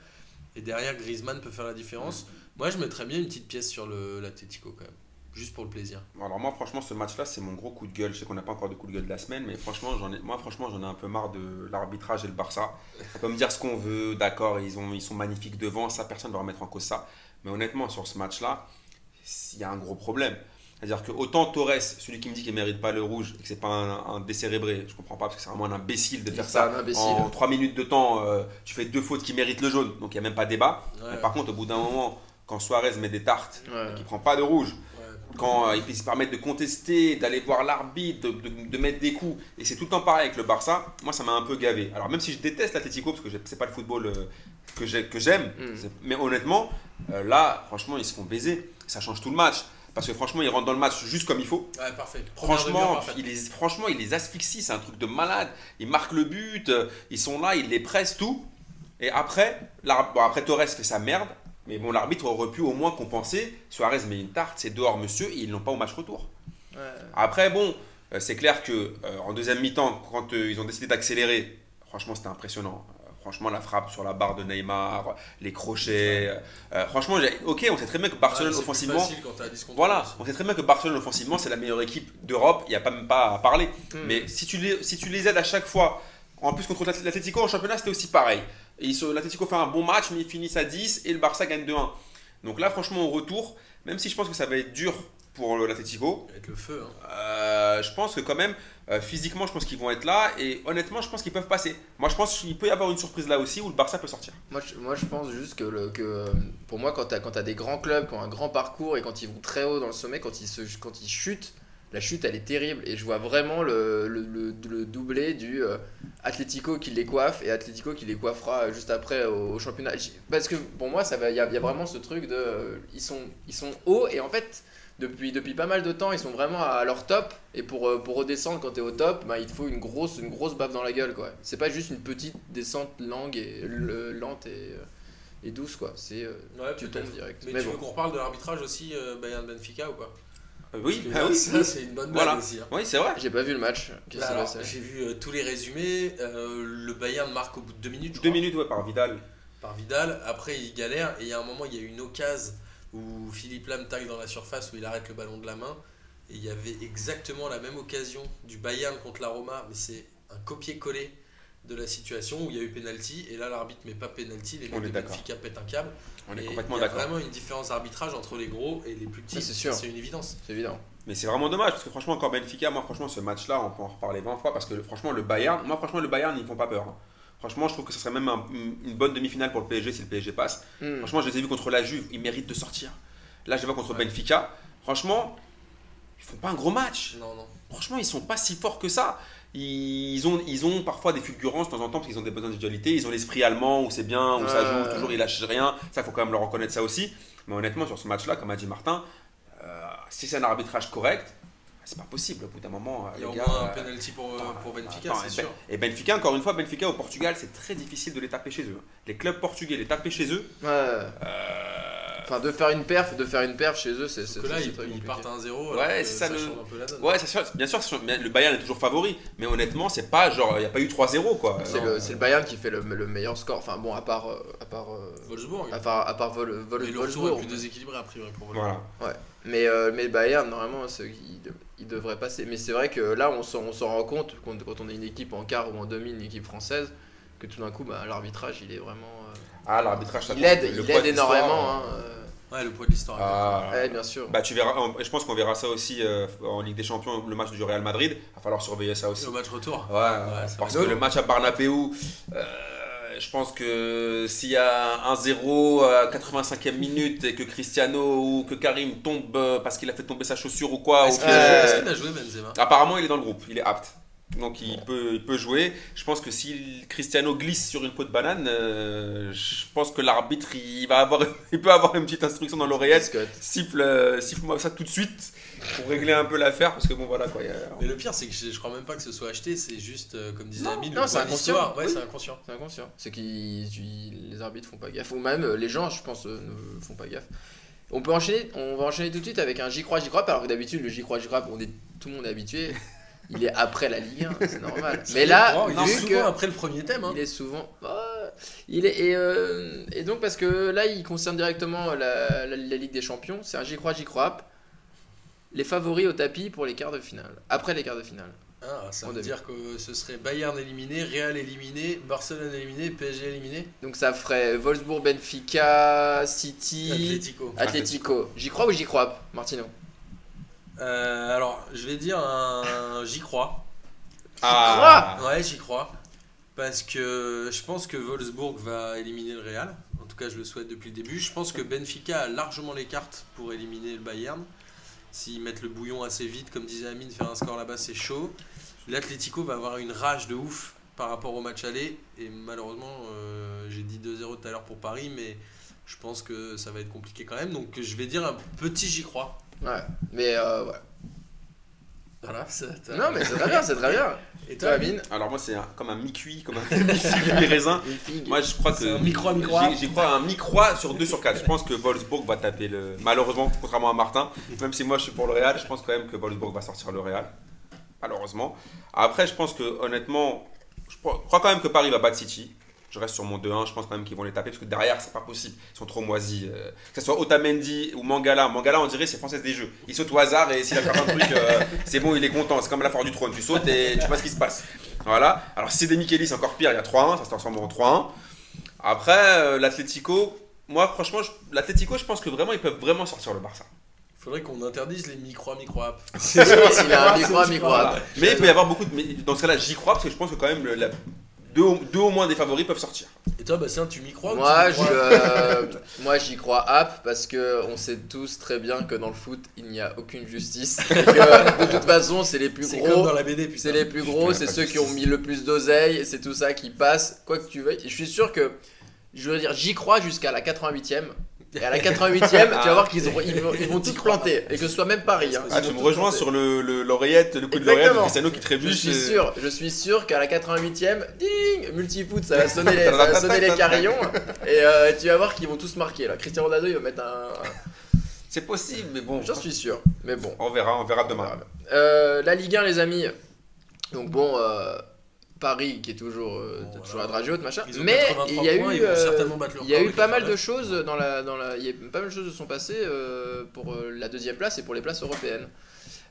S2: Et derrière Griezmann peut faire la différence. Moi je mettrais bien une petite pièce sur l'Atlético quand même, juste pour le plaisir.
S3: Alors moi franchement ce match-là c'est mon gros coup de gueule. Je sais qu'on n'a pas encore de coup de gueule de la semaine, mais franchement j'en ai, moi franchement j'en ai un peu marre de l'arbitrage et le Barça. On peut me dire ce qu'on veut, d'accord, ils, ont, ils sont magnifiques devant, ça personne ne va remettre en cause ça. Mais honnêtement sur ce match-là, il y a un gros problème. C'est-à-dire que autant Torres, celui qui me dit qu'il ne mérite pas le rouge et que c'est pas un, un décérébré, je comprends pas parce que c'est vraiment un imbécile de faire
S1: C'est
S3: ça.
S1: un imbécile.
S3: En 3 minutes de temps, euh, tu fais deux fautes qui méritent le jaune, donc il n'y a même pas débat.
S2: Ouais,
S3: Mais par contre, au bout d'un moment, quand Suarez met des tartes,
S1: Ouais.
S3: qui prend pas de rouge. Quand euh, il peut se permettre de contester, d'aller voir l'arbitre, de, de- de mettre des coups, et c'est tout le temps pareil avec le Barça, moi ça m'a un peu gavé. Alors même si je déteste l'Atlético, parce que c'est pas le football euh, que j'ai- que j'aime,
S1: Mm.
S3: mais honnêtement, euh, là, franchement, ils se font baiser. Ça change tout le match. Parce que franchement, ils rentrent dans le match juste comme il faut.
S2: Ouais, parfait.
S3: Franchement, il les, franchement, il les asphyxie, c'est un truc de malade. Ils marquent le but, ils sont là, ils les pressent tout. Et après, bon, après Torres fait sa merde, mais bon, l'arbitre aurait pu au moins compenser. Suarez met une tarte, c'est dehors, monsieur, et ils l'ont pas au match retour.
S1: Ouais.
S3: Après, bon, euh, c'est clair que euh, en deuxième mi-temps, quand euh, ils ont décidé d'accélérer, franchement, c'était impressionnant. Euh, Franchement, la frappe sur la barre de Neymar, les crochets. franchement, ok, on sait très bien que Barcelone
S2: Ouais,
S3: offensivement,
S2: quand t'as 10 contre
S3: voilà,
S2: 11.
S3: on sait très bien que Barcelone offensivement c'est la meilleure équipe d'Europe, il n'y a pas même pas à parler.
S1: Mm.
S3: Mais si tu, les, si tu les aides à chaque fois, en plus contre l'At- l'Atlético en championnat c'était aussi pareil. Et L'Atlético fait un bon match mais ils finissent à 10 et le Barça gagne 2-1. Donc là franchement au retour, même si je pense que ça va être dur pour le- l'Atlético,
S2: Avec le feu. Hein.
S3: euh, je pense que quand même euh, physiquement je pense qu'ils vont être là et honnêtement je pense qu'ils peuvent passer. Moi je pense qu'il peut y avoir une surprise là aussi où le Barça peut sortir.
S1: Moi je, moi, je pense juste que, le, que euh, pour moi, quand tu as, des grands clubs qui ont un grand parcours et quand ils vont très haut dans le sommet, quand ils, se, quand ils chutent, la chute elle est terrible. Et je vois vraiment le, le, le, le doublé du euh, Atlético qui les coiffe et Atlético qui les coiffera juste après au, au championnat. Parce que pour moi, il y a, y a vraiment ce truc de. euh, ils, sont, ils sont hauts et en fait. Depuis, depuis pas mal de temps, ils sont vraiment à leur top. Et pour, euh, pour redescendre quand tu es au top, bah, il te faut une grosse, une grosse baffe dans la gueule. quoi. C'est pas juste une petite descente langue et, le- lente et, et douce. quoi. C'est euh,
S2: Ouais,
S1: tu tombes direct.
S2: Mais,
S1: Mais
S2: tu
S1: bon.
S2: veux qu'on reparle de l'arbitrage aussi, euh, Bayern Benfica ou pas?
S3: Oui,
S2: que
S3: ah oui,
S2: ça c'est une bonne blague
S3: Voilà.
S2: aussi. hein.
S3: oui c'est vrai.
S1: J'ai pas vu le match. Passé
S2: j'ai vu euh, tous les résumés. euh, le Bayern marque au bout de 2 minutes, je
S3: Deux
S2: crois,
S3: minutes ouais, par Vidal.
S2: par Vidal. Après, il galère. Et il y a un moment, il y a eu une occasion où Philippe Lam tacle dans la surface, où il arrête le ballon de la main. Et il y avait exactement la même occasion du Bayern contre la Roma, mais c'est un copier-coller de la situation où il y a eu penalty et là l'arbitre met pas penalty, les mecs de
S3: d'accord.
S2: Benfica pètent un câble.
S3: On est
S2: Et
S3: complètement
S2: il y a
S3: d'accord.
S2: vraiment une différence d'arbitrage entre les gros et les plus petits.
S1: C'est sûr.
S2: C'est une évidence.
S1: C'est évident.
S3: Mais c'est vraiment dommage parce que franchement, encore Benfica, moi franchement, ce match-là, on peut en reparler 20 fois parce que franchement, le Bayern, moi franchement, le Bayern, ils font pas peur. hein. Franchement, je trouve que ce serait même un- une bonne demi-finale pour le PSG si le PSG passe.
S1: Hmm.
S3: Franchement, je les ai vus contre la Juve, ils méritent de sortir. Là, je les vois contre
S2: Ouais.
S3: Benfica. Franchement, ils font pas un gros match.
S2: Non, non.
S3: Franchement, ils sont pas si forts que ça. Ils ont, ils ont parfois des fulgurances de temps en temps parce qu'ils ont des besoins d'individualité. Ils ont l'esprit allemand où c'est bien, où ça joue, toujours ils lâchent rien. Ça, il faut quand même leur reconnaître ça aussi. Mais honnêtement, sur ce match-là, comme a dit Martin, euh, si c'est un arbitrage correct, c'est pas possible. Au bout d'un moment,
S2: Il y a au moins un
S3: euh,
S2: penalty pour,
S3: attends,
S2: pour Benfica, c'est
S3: et Ben-
S2: sûr.
S3: Et Benfica, encore une fois, Benfica au Portugal, c'est très difficile de les taper chez eux. Les clubs portugais, les taper chez eux,
S1: Ouais.
S3: euh,
S1: Enfin, de faire une perf, de faire une perf chez eux, c'est c'est-
S2: Que là, ils,
S1: très
S2: ils
S1: compliqué.
S2: partent à 1-0.
S3: Ouais, c'est ça,
S2: ça
S3: le-
S2: change un peu la donne.
S3: Ouais, c'est sûr, bien sûr, le Bayern est toujours favori, mais honnêtement, c'est pas genre, il n'y a pas eu 3-0 quoi.
S1: C'est le, c'est le Bayern qui fait le, le meilleur score. Enfin bon, à part, euh, à part, euh,
S2: Wolfsburg.
S1: à part, à part Vol, Vol-
S2: mais
S1: Wolfsburg.
S2: plus déséquilibré a priori pour Wolfsburg.
S3: Voilà.
S1: Mais, euh, mais Bayern, normalement, il, de- il devrait passer. Mais c'est vrai que là, on s'en on s'en rend compte quand, quand on est une équipe en quart ou en demi, une équipe française, que tout d'un coup, bah, l'arbitrage, il est vraiment. euh,
S3: Ah, l'arbitrage, ça
S1: il aide, il aide énormément. hein, euh.
S2: Ouais, le poids de l'histoire.
S3: Ah,
S1: Ouais, bien sûr.
S3: Bah tu verras, je pense qu'on verra ça aussi euh, en Ligue des Champions, le match du Real Madrid. Il va falloir surveiller ça aussi.
S2: Au match retour.
S3: Ouais, parce que le match à Barnabéu, euh, je pense que s'il y a 1-0 à 85e minute et que Cristiano ou que Karim tombe euh, parce qu'il a fait tomber sa chaussure ou quoi,
S2: Est-ce
S3: ou
S2: qu'il
S3: que-
S2: a, est-ce qu'il a joué Benzema?
S3: Apparemment il est dans le groupe, il est apte. Donc il, peut, il peut jouer. Je pense que si Cristiano glisse sur une peau de banane, euh, je pense que l'arbitre il va avoir, il peut avoir une petite instruction dans l'oreillette. Siffle, euh, siffle-moi ça tout de suite pour régler un peu l'affaire parce que bon voilà quoi. a-
S2: Mais le pire, c'est que je, je crois même pas que ce soit acheté, c'est juste, euh, comme disait Amine,
S1: non, c'est inconscient.
S2: Ouais,
S1: oui.
S2: c'est inconscient.
S1: C'est inconscient. C'est que les arbitres font pas gaffe. Ou même les gens, je pense, euh, ne font pas gaffe. On peut enchaîner, on va enchaîner tout de suite avec un j'y crois, j'y crois pas. Alors que d'habitude, le j'y crois, j'y crois, on est, tout le monde est habitué. Il est après la Ligue 1, c'est normal. Mais là,
S2: Oh, il est souvent après le premier thème. Hein.
S1: il est souvent. Ah, il est, et, euh, et donc, parce que là, il concerne directement la, Ligue des Champions. C'est un j'y crois, j'y crois. Les favoris au tapis pour les quarts de finale. Après les quarts de finale.
S2: Ah, ça veut dire que ce serait Bayern éliminé, Real éliminé, Barcelone éliminé, PSG éliminé,
S1: Donc ça ferait Wolfsburg, Benfica, City,
S2: Atlético.
S1: J'y crois ou j'y crois Martino?
S2: Euh, alors, je vais dire un j'y crois.
S3: Ah,
S2: Ouais, j'y crois. Parce que je pense que Wolfsburg va éliminer le Real. En tout cas, je le souhaite depuis le début. Je pense que Benfica a largement les cartes pour éliminer le Bayern. S'ils mettent le bouillon assez vite, comme disait Amine, faire un score là-bas, c'est chaud. L'Atlético va avoir une rage de ouf par rapport au match aller. Et malheureusement, euh, j'ai dit 2-0 tout à l'heure pour Paris, mais je pense que ça va être compliqué quand même. Donc je vais dire un petit j'y crois.
S1: Ouais, mais euh, ouais.
S2: Voilà, t'as-
S1: Non, mais c'est très bien, c'est très bien.
S2: Et
S1: Toi, Amine
S3: alors moi c'est un- comme un mi-cuit, comme un.
S1: Une figue.
S3: Moi je crois
S2: C'est
S3: que
S2: un micro, micro.
S3: j'y- J'y crois un micro sur 2 sur 4. Je pense que Wolfsburg va taper le. Malheureusement, contrairement à Martin, même si moi je suis pour le Real, je pense quand même que Wolfsburg va sortir le Real. Malheureusement. Après, je pense que honnêtement, je crois quand même que Paris va battre City. Je reste sur mon 2-1, je pense quand même qu'ils vont les taper parce que derrière, c'est pas possible. Ils sont trop moisis. euh, que ce soit Otamendi ou Mangala. Mangala, on dirait, c'est française des jeux. Il saute au hasard et s'il a fait un truc, euh, c'est bon, il est content. C'est comme la foire du trône. Tu sautes et tu vois ce qui se passe. Voilà. Alors, si c'est des Micheli, c'est encore pire. Il y a 3-1, ça se transforme en 3-1. Après, euh, l'Atlético, moi, franchement, l'Atlético, je pense que vraiment, ils peuvent vraiment sortir le Barça.
S2: Faudrait qu'on interdise les micro micro apps.
S1: C'est sûr, s'il a un micro, micro.
S3: Voilà. Mais il peut y avoir beaucoup de. Mais dans ce cas-là, j'y crois parce que je pense que quand même, le- la- deux, au- deux au moins des favoris peuvent sortir.
S2: Et toi, Bastien, tu m'y crois
S1: Moi, euh, moi, j'y crois app parce que on sait tous très bien que dans le foot, il n'y a aucune justice. Et que, de toute façon, c'est les plus
S2: C'est
S1: gros.
S2: comme dans la BD, putain.
S1: C'est les plus gros, c'est ceux qui ont mis le plus d'oseille, c'est tout ça qui passe, quoi que tu veuilles. Et je suis sûr que, je veux dire, j'y crois jusqu'à la 88e. Et à la 88e, tu vas voir qu'ils ils vont, ils vont tous planter. Et que ce soit même Paris. hein.
S3: Ah, tu me rejoins sur le- le- l'oreillette, le, coup de l'oreillette de
S1: Exactement.
S3: Cristiano qui
S1: Je
S3: trébuche.
S1: suis
S3: euh,
S1: sûr, je suis sûr qu'à la 88e, ding, multifoot, ça va sonner les, ça va sonner les carillons. Et euh, tu vas voir qu'ils vont tous marquer. Là. Cristiano Ronaldo, il va mettre un.
S3: C'est possible, mais bon.
S1: J'en suis sûr. Mais bon.
S3: On verra, on verra demain.
S1: Euh, la Ligue 1, les amis. Donc bon, euh, Paris qui est toujours, euh,
S2: Bon,
S1: toujours
S2: voilà.
S1: à haute, machin. Mais
S2: 83
S1: il y a
S2: points,
S1: eu, euh, il y a eu pas mal de choses dans la, dans la, il y a pas mal de choses de sont passées euh, pour euh, la deuxième place et pour les places européennes,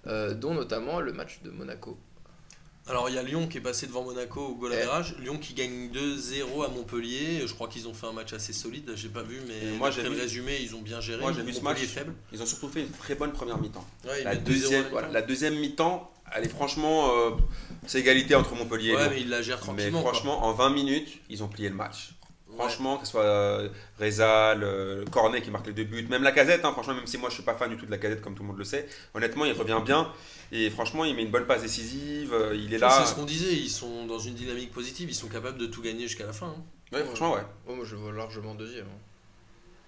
S1: Euh, dont notamment le match de Monaco.
S2: Alors il y a Lyon qui est passé devant Monaco au goal
S1: Eh.
S2: average. Lyon qui gagne 2-0 à Montpellier. Je crois qu'ils ont fait un match assez solide. J'ai pas vu, mais
S3: Et moi, j'ai
S2: résumé, ils ont bien géré.
S3: Moi, j'ai vu ce match.
S2: faible.
S3: Ils ont surtout fait une très bonne première mi-temps.
S2: Ouais, ils
S3: La
S2: mettent 2-0 à
S3: deuxième,
S2: la
S3: voilà,
S2: mi-temps.
S3: la deuxième mi-temps, est franchement. euh, c'est égalité entre Montpellier et
S2: Ouais,
S3: Lyon.
S2: mais ils la gèrent
S3: Mais
S2: tranquillement. quoi.
S3: franchement, en 20 minutes, ils ont plié le match.
S2: Ouais.
S3: Franchement, que ce soit euh, Rezal, euh, Cornet qui marque les deux buts, même la casette, hein, franchement, même si moi je suis pas fan du tout de la casette comme tout le monde le sait, honnêtement, il revient bien. Et franchement, il met une bonne passe décisive, euh, il est là.
S2: C'est ce qu'on disait, ils sont dans une dynamique positive, ils sont capables de tout gagner jusqu'à la fin. hein.
S3: Ouais, franchement, ouais.
S1: Oh, moi je vois largement deuxième. hein.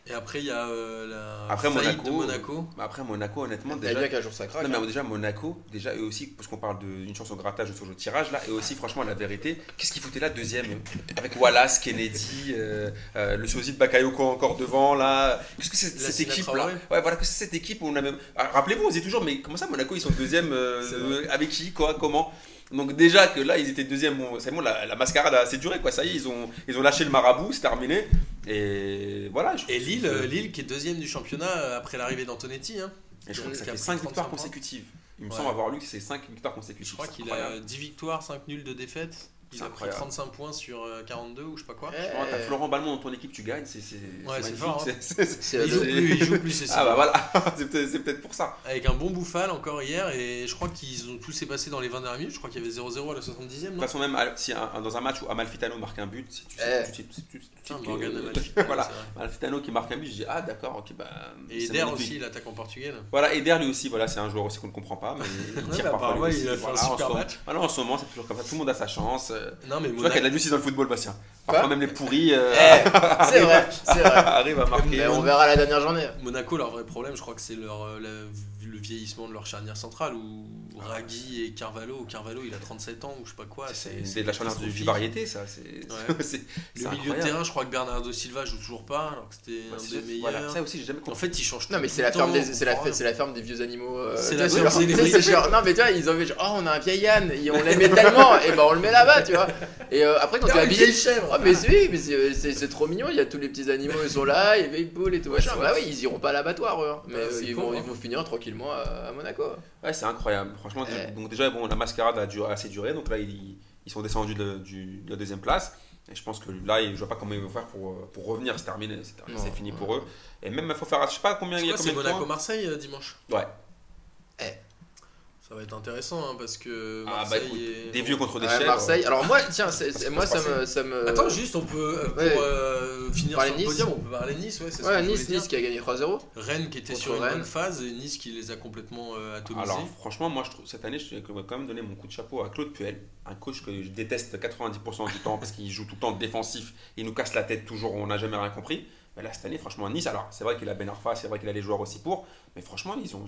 S2: Et après, il y a euh, la
S3: Après, Monaco,
S2: de Monaco.
S3: Après, Monaco, honnêtement,
S1: Il y a
S3: déjà.
S1: bien qu'un jour ça craque.
S3: Non,
S1: hein.
S3: mais déjà, Monaco, déjà, eux aussi, parce qu'on parle d'une chance au grattage sur le tirage, là, et aussi, franchement, la vérité, qu'est-ce qu'ils foutaient là, deuxième eux? Avec Wallace, Kennedy, euh, euh, le sosie de Bakayoko encore devant, là. Qu'est-ce que c'est cette équipe-là? Ouais, voilà, que c'est cette équipe où on a même. Ah, Rappelez-vous, on se dit toujours, mais comment ça, Monaco, ils sont deuxième euh, euh, Avec qui Quoi Comment? Donc déjà que là ils étaient deuxième, bon, c'est bon la, la mascarade a assez duré quoi, ça y est ils ont, ils ont lâché le marabout, c'est terminé et voilà. je
S2: Et Lille,
S3: que-
S2: Lille qui est deuxième du championnat euh, après l'arrivée d'Antonetti. hein.
S3: et je crois que ça fait
S2: pris
S3: 5
S2: 35
S3: victoires consécutives. Il me
S2: Ouais.
S3: semble avoir lu que c'est 5 victoires consécutives.
S2: Je crois qu'il a
S3: incroyable.
S2: 10 victoires, 5 nuls de défaites. Il a pris
S3: incroyable.
S2: 35 points sur euh, 42 ou je sais pas quoi.
S3: Franchement, T'as Florent Balmont dans ton équipe, tu gagnes, c'est
S2: Ouais, fort, hein.
S3: C'est- c'est-
S1: c'est-
S2: Il joue
S3: c'est-
S2: plus, il joue plus, c'est
S3: Ah
S2: ça.
S3: bah voilà, c'est peut-être pour ça.
S2: Avec un bon bouffal encore hier et je crois qu'ils ont tout s'est passé dans les 20 dernières minutes. Je crois qu'il y avait 0-0 à la 70e.
S3: De toute façon, même si un- dans un match où Amalfitano marque un but, si tu sais, tu
S2: Amalfitano,
S3: voilà. Amalfitano qui marque un but, je dis ah d'accord, ok bah.
S2: Et
S3: c'est
S2: Eder aussi, l'attaquant portugais. là.
S3: Voilà, Eder lui aussi, voilà, c'est un joueur aussi qu'on ne comprend pas, mais il tire
S2: bah,
S3: parfois lui
S2: apparemment,
S3: aussi.
S2: il a fait un super match.
S3: En ce moment, c'est toujours comme ça, tout le monde a sa chance. Euh,
S2: Non, mais
S3: Tu vois qu'il y a de
S2: Monaco,
S3: la justice dans le football, Bastien.
S1: Quoi
S3: Parfois même les pourris euh,
S1: Eh, c'est vrai, c'est vrai.
S3: arrivent à marquer.
S1: Mais on verra la dernière journée.
S2: Monaco, leur vrai problème, je crois que c'est leur, euh, la- le vieillissement de leur charnière centrale où Ragui et Carvalho. Carvalho, il a 37 ans ou je sais pas quoi.
S3: C'est de la chaleur du, du
S2: catastrophique.
S3: variété, ça. C'est
S2: Ouais. Le milieu de terrain, je crois que Bernardo Silva joue toujours pas, alors que c'était
S3: Ouais,
S2: un des meilleurs.
S3: Voilà, ça aussi, j'ai jamais
S2: En
S3: compris.
S2: fait, il change
S1: Non mais c'est la ferme des c'est la la ferme des vieux animaux. euh,
S2: C'est la ferme des
S1: non mais tu vois ils ont fait genre, oh on a un vieil âne et on l'aimait tellement et ben on le met là-bas tu vois. Et euh, après quand tu es habillé
S2: chèvre.
S1: Oh mais c'est- oui mais c'est- c'est trop mignon il y a tous les petits animaux ils sont là les vieilles poules et tout
S2: Ouais,
S1: machin. Bah
S2: vrai.
S1: oui ils iront pas à l'abattoir eux, hein. mais
S2: Ouais,
S1: euh, ils vont
S2: hein.
S1: ils vont finir tranquillement à, à Monaco.
S3: Ouais, c'est incroyable. Franchement,
S1: Eh.
S3: donc déjà, bon, la mascarade a duré, assez duré, donc là, ils, ils sont descendus de, du- de la deuxième place. Et je pense que là, je vois pas comment ils vont faire pour, euh, pour revenir. C'est terminé, c'est terminé,
S1: Non,
S3: c'est fini
S1: ouais.
S3: pour eux. Et même, il faut faire, je sais pas combien il y a combien de points.
S2: Monaco-Marseille euh, dimanche
S3: Ouais.
S2: Ça va être intéressant hein, parce que
S3: Ah, bah,
S2: Marseille
S3: écoute,
S2: est-
S3: Des vieux contre des
S1: Ouais,
S3: chèvres.
S1: Marseille. Alors moi tiens
S3: Ça
S1: moi ça me ça me.
S2: Attends, juste, on peut, euh, pour
S1: ouais.
S2: euh, finir sur le
S1: Nice.
S2: podium, on peut parler Nice, ouais, c'est ce
S1: Ouais
S2: que je
S1: Nice. Nice qui a gagné 3-0.
S2: Rennes qui était
S1: Contre
S2: sur une
S1: Rennes.
S2: bonne phase et Nice qui les a complètement euh, atomisés.
S3: Alors franchement, moi je trouve cette année, je vais quand même donner mon coup de chapeau à Claude Puel, un coach que je déteste 90% du temps parce qu'il joue tout le temps défensif, il nous casse la tête toujours, on n'a jamais rien compris. Mais là cette année, franchement, Nice, alors c'est vrai qu'il a Ben Arfa, c'est vrai qu'il a les joueurs aussi pour, mais franchement, ils ont,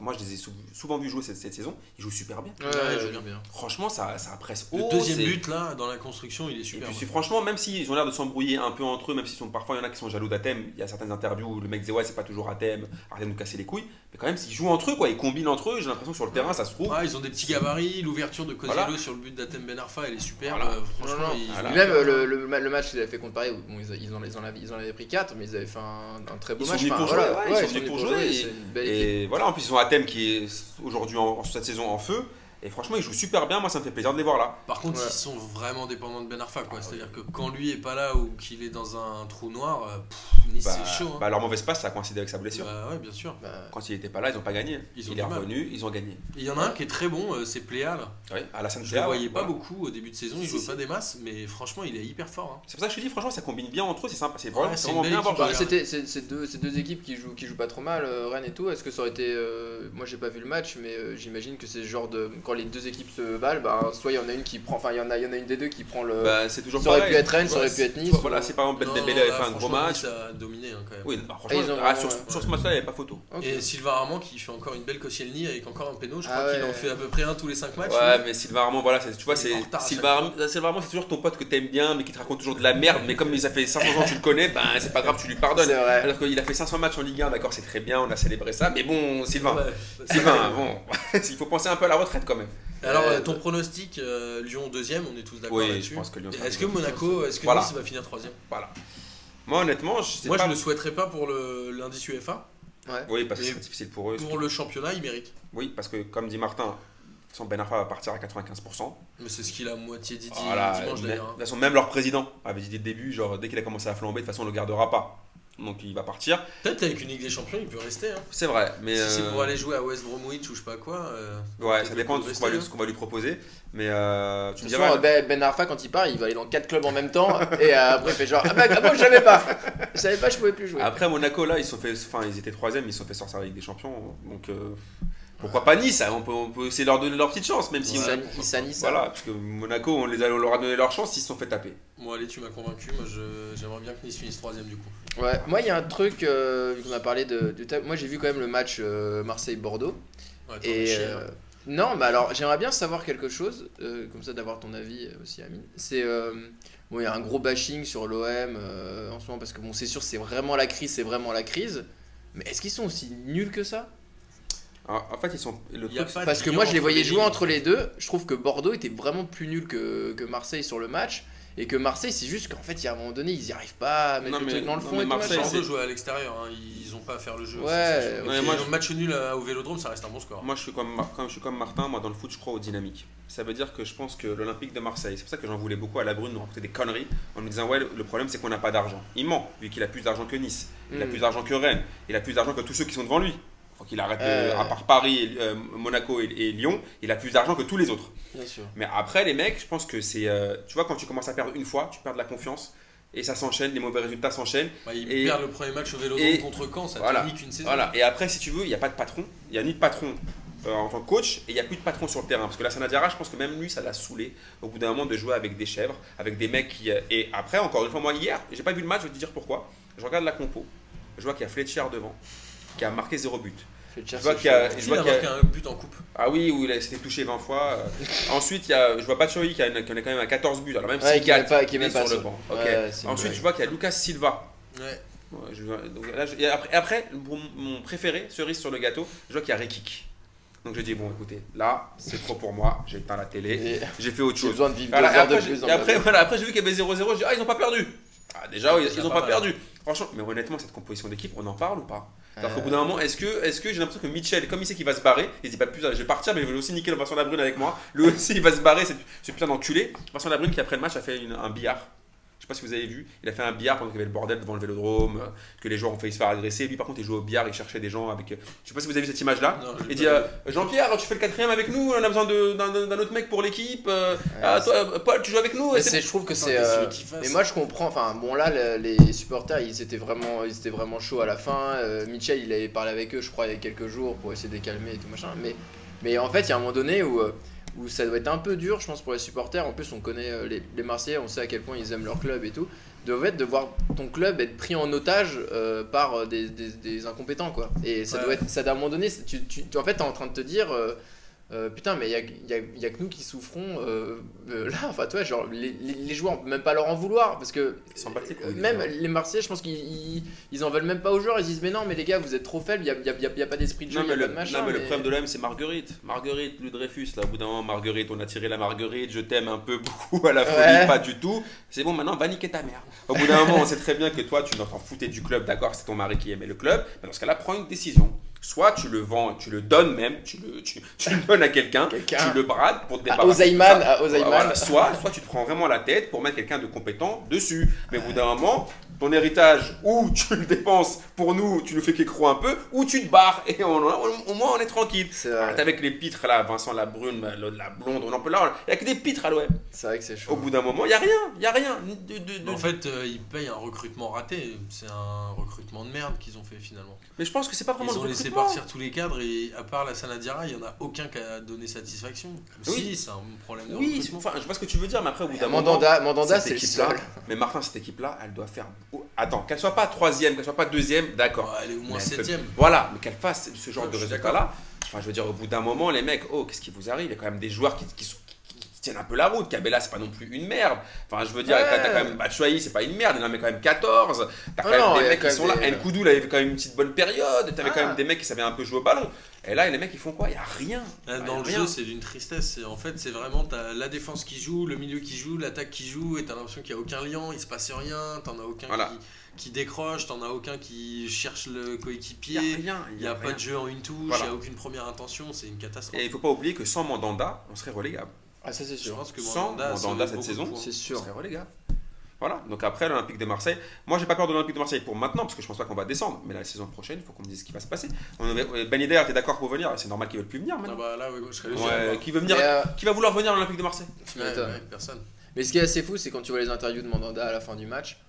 S3: moi je les ai sou- souvent vus jouer cette, cette saison, ils jouent super bien.
S1: Ouais,
S2: Ouais,
S1: ouais, bien.
S3: Franchement, ça, ça presse
S2: le
S3: haut.
S2: deuxième
S3: c'est-
S2: but là, dans la construction, il est
S3: Et
S2: super.
S3: puis franchement, même s'ils ont l'air de s'embrouiller un peu entre eux, même s'ils sont parfois il y en a qui sont jaloux d'Athème, il y a certaines interviews où le mec disait ouais c'est pas toujours Athème, arrêtez de nous casser les couilles, mais quand même s'ils jouent entre eux quoi, ils combinent entre eux, j'ai l'impression que sur le terrain ça se trouve.
S2: Ah, ils ont des petits gabarits, l'ouverture de Cosello
S3: Voilà.
S2: sur le but d'Atem Ben Arfa, elle est.
S3: Voilà.
S2: euh, Franchement,
S1: Non, non.
S2: ils
S3: Voilà.
S2: jouent
S1: Même le, le, ma- le match qu'ils avaient fait contre Paris, où, bon, ils, ils, en, ils, en avaient, ils en avaient pris 4, mais ils avaient fait un, un très beau match.
S3: venus
S1: Enfin,
S3: pour
S1: voilà,
S3: jouer, ouais, ils sont venus pour jouer,
S1: équipe.
S3: Et voilà, en plus ils ont Athème qui est aujourd'hui en, en- cette saison en feu, et franchement ils jouent super bien, moi ça me fait plaisir de les voir là.
S2: Par contre,
S1: Ouais.
S2: ils sont vraiment dépendants de Ben Arfa, quoi.
S3: Ah,
S2: C'est-à-dire que quand lui est pas là ou qu'il est dans un trou noir, euh, pff, Nice
S3: Bah,
S2: c'est chaud. hein.
S3: bah, leur mauvaise passe ça a coïncidé avec sa blessure.
S2: Bah, ouais, bien sûr.
S1: Bah,
S3: Quand il était pas là, ils ont pas gagné.
S2: Ils ont
S3: il
S2: mal.
S3: ils ont gagné.
S2: Il y en a un qui est très bon, euh, c'est Pléa là.
S3: Oui, à la
S2: Je le
S3: Sainte-Claire.
S2: voyais pas
S3: voilà.
S2: beaucoup au début de saison, il jouait pas des masses, mais franchement, il est hyper fort. hein.
S3: C'est pour ça que je te dis, franchement, ça combine bien entre eux, c'est sympa. C'est vraiment,
S2: Ouais,
S3: bien
S2: équipe,
S1: c'était c'est- c'est deux, c'est deux équipes qui jouent, qui jouent pas trop mal, euh, Rennes et tout. Est-ce que ça aurait été. euh, moi j'ai pas vu le match, mais euh, j'imagine que c'est ce genre de. Quand les deux équipes se valent, bah, soit il y en a une qui prend. Enfin, il y, en a- il y en a une des deux qui prend le.
S3: Bah, c'est toujours
S1: ça aurait
S3: pareil.
S1: pu être Rennes, ça aurait pu être Nice.
S3: Voilà, si par exemple Ben Dembélé avait
S2: là,
S3: fait un gros match.
S2: A dominé hein, quand même.
S3: Oui, bah, franchement, ah,
S1: vraiment,
S3: sur,
S1: ouais.
S3: sur ce match-là, il n'y avait pas photo.
S2: Et Sylvain Armand qui fait encore une belle Koscielny avec encore un péno, je crois
S1: Ah
S2: qu'il en fait à peu près un tous les 5 matchs.
S3: Ouais, mais Sylvain Armand, voilà, c'est- tu vois,
S2: Il est
S3: c'est Sylvain Armand, Sylvain Armand, c'est toujours ton pote que t'aimes bien, mais qui te raconte toujours de la merde. Mais comme ça fait 500 ans que tu le connais, ben c'est pas grave, tu lui pardonnes.
S1: C'est.
S3: Alors qu'il a fait 500 matchs en Ligue 1, d'accord, c'est très bien, on a célébré ça. Mais bon, Sylvain. Sylvain, bon, il faut penser un peu à la retraite quand même.
S2: Alors,
S1: Euh,
S2: euh, ton pronostic, euh, Lyon deuxième, on est tous d'accord
S3: Oui,
S2: là-dessus.
S3: je pense que Lyon. Sera
S2: Est-ce que
S3: deuxième.
S2: Monaco, est-ce que
S3: Voilà.
S2: Nice va finir troisième?
S3: Voilà. Moi, honnêtement, je sais
S2: Moi,
S3: pas.
S2: je ne le souhaiterais pas pour le- l'indice UEFA.
S3: Oui, parce que
S2: Mais
S3: c'est difficile pour eux.
S2: Pour le championnat, il mérite.
S3: Oui, parce que comme dit Martin, de toute façon, Ben Arfa va partir à 95%.
S2: Mais c'est ce qu'il a à moitié dit
S3: Voilà,
S2: dimanche
S3: mais-
S2: d'ailleurs.
S3: de
S2: hein.
S3: toute façon, même leur président avait dit dès le début, genre dès qu'il a commencé à flamber, de toute façon, on le gardera pas. Donc il va partir.
S2: Peut-être avec une Ligue des Champions, il peut rester. Hein.
S3: C'est vrai, mais.
S2: si c'est
S3: euh,
S2: pour aller jouer à West Bromwich ou je sais pas quoi. euh,
S3: Ouais, ça dépend de
S2: de
S3: ce qu'on va, lui- va proposer. Mais euh, tu me diras.
S1: façon, ben, ben Arfa, quand il part, il va aller dans 4 clubs en même temps. et euh, après, il fait genre Ah bah, ah bon, je savais pas. Je savais pas, je pouvais plus jouer.
S3: Après Monaco, là, ils sont fait, enfin, ils étaient troisième, ils se sont fait sortir avec des champions. Donc euh, pourquoi pas Nice hein, on, peut, on peut essayer de leur donner leur petite chance, même si.
S1: il
S3: on-
S1: s'anime ça.
S3: Voilà, parce que Monaco, on, les a, on leur a donné leur chance, ils se sont fait taper.
S2: Bon, allez, tu m'as convaincu. Moi, je- j'aimerais bien que Nice finisse troisième du coup.
S1: Ouais, moi il y a un truc, euh, vu qu'on a parlé de, du ta- Moi j'ai vu quand même le match euh, Marseille-Bordeaux.
S2: Ouais,
S1: Et. euh,
S2: ouais.
S1: non, bah alors j'aimerais bien savoir quelque chose, euh, comme ça d'avoir ton avis aussi, Amine. C'est. euh, bon, il y a un gros bashing sur l'OM euh, en ce moment parce que bon, c'est sûr, c'est vraiment la crise, c'est vraiment la crise. Mais est-ce qu'ils sont aussi nuls que ça?
S3: Alors, en fait, ils sont. Le truc,
S1: Parce que moi je les voyais jouer entre les deux. Je trouve que Bordeaux était vraiment plus nul que, que Marseille sur le match. Et que Marseille, c'est juste qu'en fait, il y a un moment donné, ils n'y arrivent pas à mettre
S3: Non,
S1: le
S3: mais-
S1: truc dans le
S3: non,
S1: fond
S3: mais Marseille, c'est-
S2: Bordeaux joue à l'extérieur, hein, ils ont pas à faire le jeu.
S1: Ouais,
S2: c'est ça,
S3: ouais, moi, je-
S2: match nul au Vélodrome, ça reste un bon score.
S3: Moi, je suis comme, Mar- comme- je suis comme Martin, moi, dans le foot, je crois au dynamique. Ça veut dire que je pense que l'Olympique de Marseille, c'est pour ça que j'en voulais beaucoup à la Brune, nous raconter des conneries en nous disant, ouais, le le problème, c'est qu'on n'a pas d'argent. Il ment, vu qu'il a plus d'argent que Nice, il a
S1: Mm.
S3: plus d'argent que Rennes, il a plus d'argent que tous ceux qui sont devant lui. Faut qu'il arrête, de-
S1: Euh.
S3: à part Paris, euh, Monaco et, et Lyon, il a plus d'argent que tous les autres.
S1: Bien sûr.
S3: Mais après, les mecs, je pense que c'est. euh, tu vois, quand tu commences à perdre une fois, tu perds de la confiance, et ça s'enchaîne, les mauvais résultats s'enchaînent.
S2: Bah, ils
S3: Et-
S2: perdent le premier match au Vélodrome
S3: et-
S2: contre Caen, ça
S3: voilà.
S2: une saison.
S3: Voilà, et après, si tu veux, il n'y a pas de patron, il n'y a ni de patron. euh, en tant que coach, et il n'y a plus de patron sur le terrain. Parce que la Sanadiara, je pense que même lui, ça l'a saoulé au bout d'un moment de jouer avec des chèvres, avec des mecs qui. euh, Et après, encore une fois, moi, hier, j'ai pas vu le match, je vais te dire pourquoi. Je regarde la compo, je vois qu'il y a Fletcher devant, qui a marqué zéro but.
S1: Je
S3: vois qu'il y a- je
S2: Il
S3: vois
S2: a
S3: qu'il y a-
S2: marqué un but en coupe.
S3: Ah oui, où il a- s'était touché 20 fois. euh. Ensuite, il y a, je vois pas qui, a, qui en est quand même à 14 buts. Alors même
S1: Ouais,
S3: s'il
S1: qui pas- qui même pas
S3: sur le
S1: sur-
S3: banc.
S1: Ouais,
S3: Ensuite, je vois qu'il y a Lucas Silva.
S2: Ouais.
S3: Ouais, je vois- donc là, je- et après, mon, préféré, cerise sur le gâteau, je vois qu'il y a Rekik. Donc je dis, bon, écoutez, là, c'est trop pour moi, j'ai éteint la télé, j'ai fait autre
S1: J'ai
S3: chose.
S1: besoin de vivre
S3: Voilà,
S1: deux
S3: et
S1: heures
S3: après,
S1: de
S3: j'ai-
S1: plus ma
S3: après, voilà, après, j'ai vu qu'il y avait 0-0, je dis, ah, ils ont pas perdu. Ah, déjà, ils,
S2: C'est
S3: ils ont
S2: pas
S3: perdu. Franchement, mais honnêtement, cette composition d'équipe, on en parle ou pas? Alors qu'au
S1: Euh,
S3: bout d'un moment, est-ce que, est que j'ai l'impression que Mitchell, comme il sait qu'il va se barrer, il se dit pas plus, je vais partir, mais je vais aussi niquer le Vincent Labrune avec moi. Lui aussi, il va se barrer, c'est ce putain d'enculé. Vincent Labrune qui après le match a fait une- un billard. Je sais pas si vous avez vu, il a fait un billard pendant qu'il y avait le bordel devant le vélodrome, euh, que les joueurs ont failli se faire agresser. Lui, par contre, il jouait au billard, il cherchait des gens avec. euh, Je sais pas si vous avez vu cette image-là. Il dit euh, Jean-Pierre, tu fais le quatrième avec nous, on a besoin de- d'un d'un autre mec pour l'équipe. euh, ah, toi, Paul, tu joues avec nous.
S1: Mais
S3: et c'est
S1: c'est- je trouve que c'est. euh, Mais moi je comprends. Enfin bon là le- les supporters ils étaient vraiment ils étaient vraiment chauds à la fin. Euh, Mitchell il avait parlé avec eux je crois il y a quelques jours pour essayer de les calmer et tout machin. Mais mais en fait il y a un moment donné où euh, où ça doit être un peu dur je pense pour les supporters. En plus on connaît euh, les, les Marseillais on sait à quel point ils aiment leur club et tout. De fait de voir ton club être pris en otage euh, par euh, des, des, des incompétents quoi. Et ça
S2: Ouais.
S1: doit être ça doit à un moment donné tu, tu, tu- en fait t'es en train de te dire. euh, euh, putain, mais il y a, y a- que nous qui souffrons euh, euh, là. Enfin, toi, genre, les, les, les joueurs, on peut même pas leur en vouloir parce que
S3: Ils
S1: même les Marseillais, je pense qu'ils ils, ils en veulent même pas aux joueurs. Ils disent, mais non, mais les gars, vous êtes trop faibles, il y a, y a- pas d'esprit de jeu, il a pas
S3: le,
S1: de machin.
S3: non, mais le problème de l'OM c'est Marguerite. Marguerite, Lou Dreyfus, là au bout d'un moment, Marguerite, on a tiré la Marguerite, je t'aime un peu beaucoup à la folie,
S1: Ouais.
S3: pas du tout. C'est bon, maintenant va niquer ta mère. Au bout d'un moment, on sait très bien que toi tu t'en foutais du club, d'accord, c'est ton mari qui aimait le club. Mais dans ce cas-là, prends une décision. Soit tu le vends, tu le donnes même, tu le, tu, tu le donnes à quelqu'un, tu le brades pour te
S1: À
S3: débarrasser.
S1: à Ozayman.
S3: Voilà, soit, soit tu te prends vraiment la tête pour mettre quelqu'un de compétent dessus. Mais au bout d'un moment, ton héritage, ou tu le dépenses pour nous, tu nous fais qu'écro un peu, ou tu te barres et on- on- au moins on est tranquille. Arrête avec les pitres là, Vincent Labrune, la, la blonde, on en peut là, il n'y a que des pitres à l'OM.
S1: c'est vrai que c'est
S3: Au
S1: chaud.
S3: bout d'un moment, il n'y a rien, il n'y a rien. De, de- de-
S2: En fait, euh, ils payent un recrutement raté. C'est un recrutement de merde qu'ils ont fait finalement.
S3: Mais je pense que c'est pas vraiment
S2: Ils ont
S3: le
S2: laissé
S3: recrutement.
S2: Partir tous les cadres et à part la Sanadiara, il y en a aucun qui a donné satisfaction.
S3: Oui.
S2: Si, c'est un problème de
S3: Oui, enfin, je vois ce que tu veux dire, mais après, au bout d'un moment.
S1: Mandanda, Mandanda
S3: cette équipe-là-. Mais Martin, cette équipe-là, elle doit faire. Attends, qu'elle soit pas troisième, qu'elle soit pas deuxième, d'accord.
S2: Elle est au moins septième.
S3: Voilà, mais qu'elle fasse ce genre
S2: Ouais,
S3: de résultat-là. Enfin, je veux dire, au bout d'un moment, les mecs, oh, qu'est-ce qui vous arrive Il y a quand même des joueurs qui, qui, sont- tiennent un peu la route. Cabella, c'est pas non plus une merde. Enfin, je veux dire,
S1: Ouais.
S3: t'as quand même Batshuayi, c'est pas une merde, il en met quand même 14. T'as quand
S1: Ah non,
S3: même
S1: y
S3: des
S1: a
S3: mecs
S1: quand
S3: qui sont là. Nkoudou, il avait quand même une petite bonne période. T'avais quand
S1: Ah.
S3: même des mecs qui savaient un peu jouer au ballon. Et là, les mecs, ils font quoi? Il y a rien.
S2: Là,
S3: Il y a
S2: Dans le
S3: rien.
S2: jeu, c'est d'une tristesse. En fait, c'est vraiment t'as la défense qui joue, le milieu qui joue, l'attaque qui joue, et t'as l'impression qu'il n'y a aucun lien, il se passe rien, t'en as aucun
S3: Voilà.
S2: qui, qui décroche, t'en as aucun qui cherche le
S3: Il y a
S2: coéquipier.
S3: rien.
S2: Il n'y a, pas
S3: rien.
S2: de jeu en une touche, il
S3: Voilà.
S2: n'y a aucune première intention, c'est une catastrophe.
S3: Et il faut pas oublier que sans Mandanda, on serait relégable.
S1: Ah, ça, c'est
S2: Je
S1: sûr.
S2: pense que
S3: Sans
S2: Mandanda,
S3: cette saison.
S1: C'est sûr.
S3: serait relégable. Voilà, donc après l'Olympique de Marseille, moi j'ai pas peur de l'Olympique de Marseille pour maintenant parce que je pense pas qu'on va descendre, mais la saison prochaine, il faut qu'on me dise ce qui va se passer. On avait- Ben Yedder était d'accord pour venir, c'est normal qu'ils veulent plus venir
S2: Ah
S3: maintenant.
S2: bah là, ouais, je serais le
S3: Ouais, qui veut venir?
S1: Euh,
S3: Qui va vouloir venir à l'Olympique de Marseille?
S1: Tu m'étonnes.
S2: personne.
S1: Mais ce qui est assez fou, c'est quand tu vois les interviews de Mandanda à la fin du match,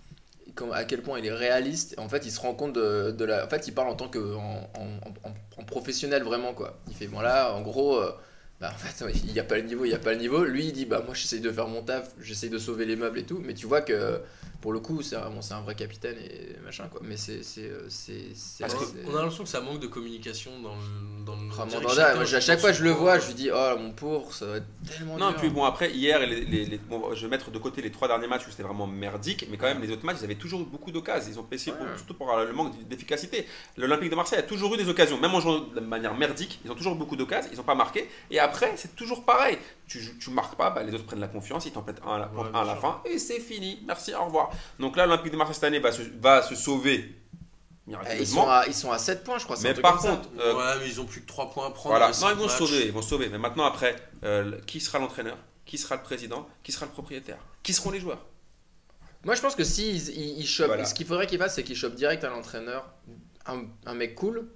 S1: à quel point il est réaliste. En fait, il se rend compte de, de la. En fait, il parle en tant que en, en- en- en professionnel vraiment quoi. Il fait bon là, en gros, euh, bah, en fait, il n'y a pas le niveau, il n'y a pas le niveau. Lui, il dit bah moi, j'essaye de faire mon taf, j'essaye de sauver les meubles et tout. Mais tu vois que pour le coup, c'est vraiment c'est un vrai capitaine et machin quoi. Mais c'est c'est euh,
S3: Parce que
S1: c'est-
S2: On a l'impression que ça manque de communication dans le. Dans le
S1: Ah,
S2: que
S1: moi, à chaque fois
S2: son
S1: je le vois, je lui dis oh mon pauvre, ça va être tellement
S3: Non,
S1: dur.
S3: puis bon, après, hier, les, les- les- bon, je vais mettre de côté les trois derniers matchs où c'était vraiment merdique, mais quand même, les autres matchs, ils avaient toujours eu beaucoup d'occasions. Ils ont
S1: Ouais.
S3: pour- surtout pour le manque d'efficacité. L'Olympique de Marseille a toujours eu des occasions, même en jouant de manière merdique, ils ont toujours eu beaucoup d'occasions, ils n'ont pas marqué. Et après, c'est toujours pareil. Tu, joues- tu marques pas, bah, les autres prennent la confiance, ils t'en un à la,
S2: Ouais,
S3: un
S2: bien
S3: à la
S2: sûr.
S3: fin, et c'est fini. Merci, au revoir. Donc là, l'Olympique de Marseille cette année va se, va se sauver
S1: Eh, Ils sont, à, ils sont à 7 points, je crois. c'est un
S3: Mais par contre, euh,
S2: Ouais, mais ils ont plus que 3 points à prendre.
S3: voilà. Non, ils vont se sauver, ils vont se sauver. Mais maintenant, après, euh, qui sera l'entraîneur? Qui sera le président? Qui sera le propriétaire? Qui seront les joueurs?
S1: Moi, je pense que si ils, ils- ils chopent,
S3: Voilà.
S1: ce qu'il faudrait qu'ils fassent, c'est qu'ils chopent direct à l'entraîneur un, un mec cool.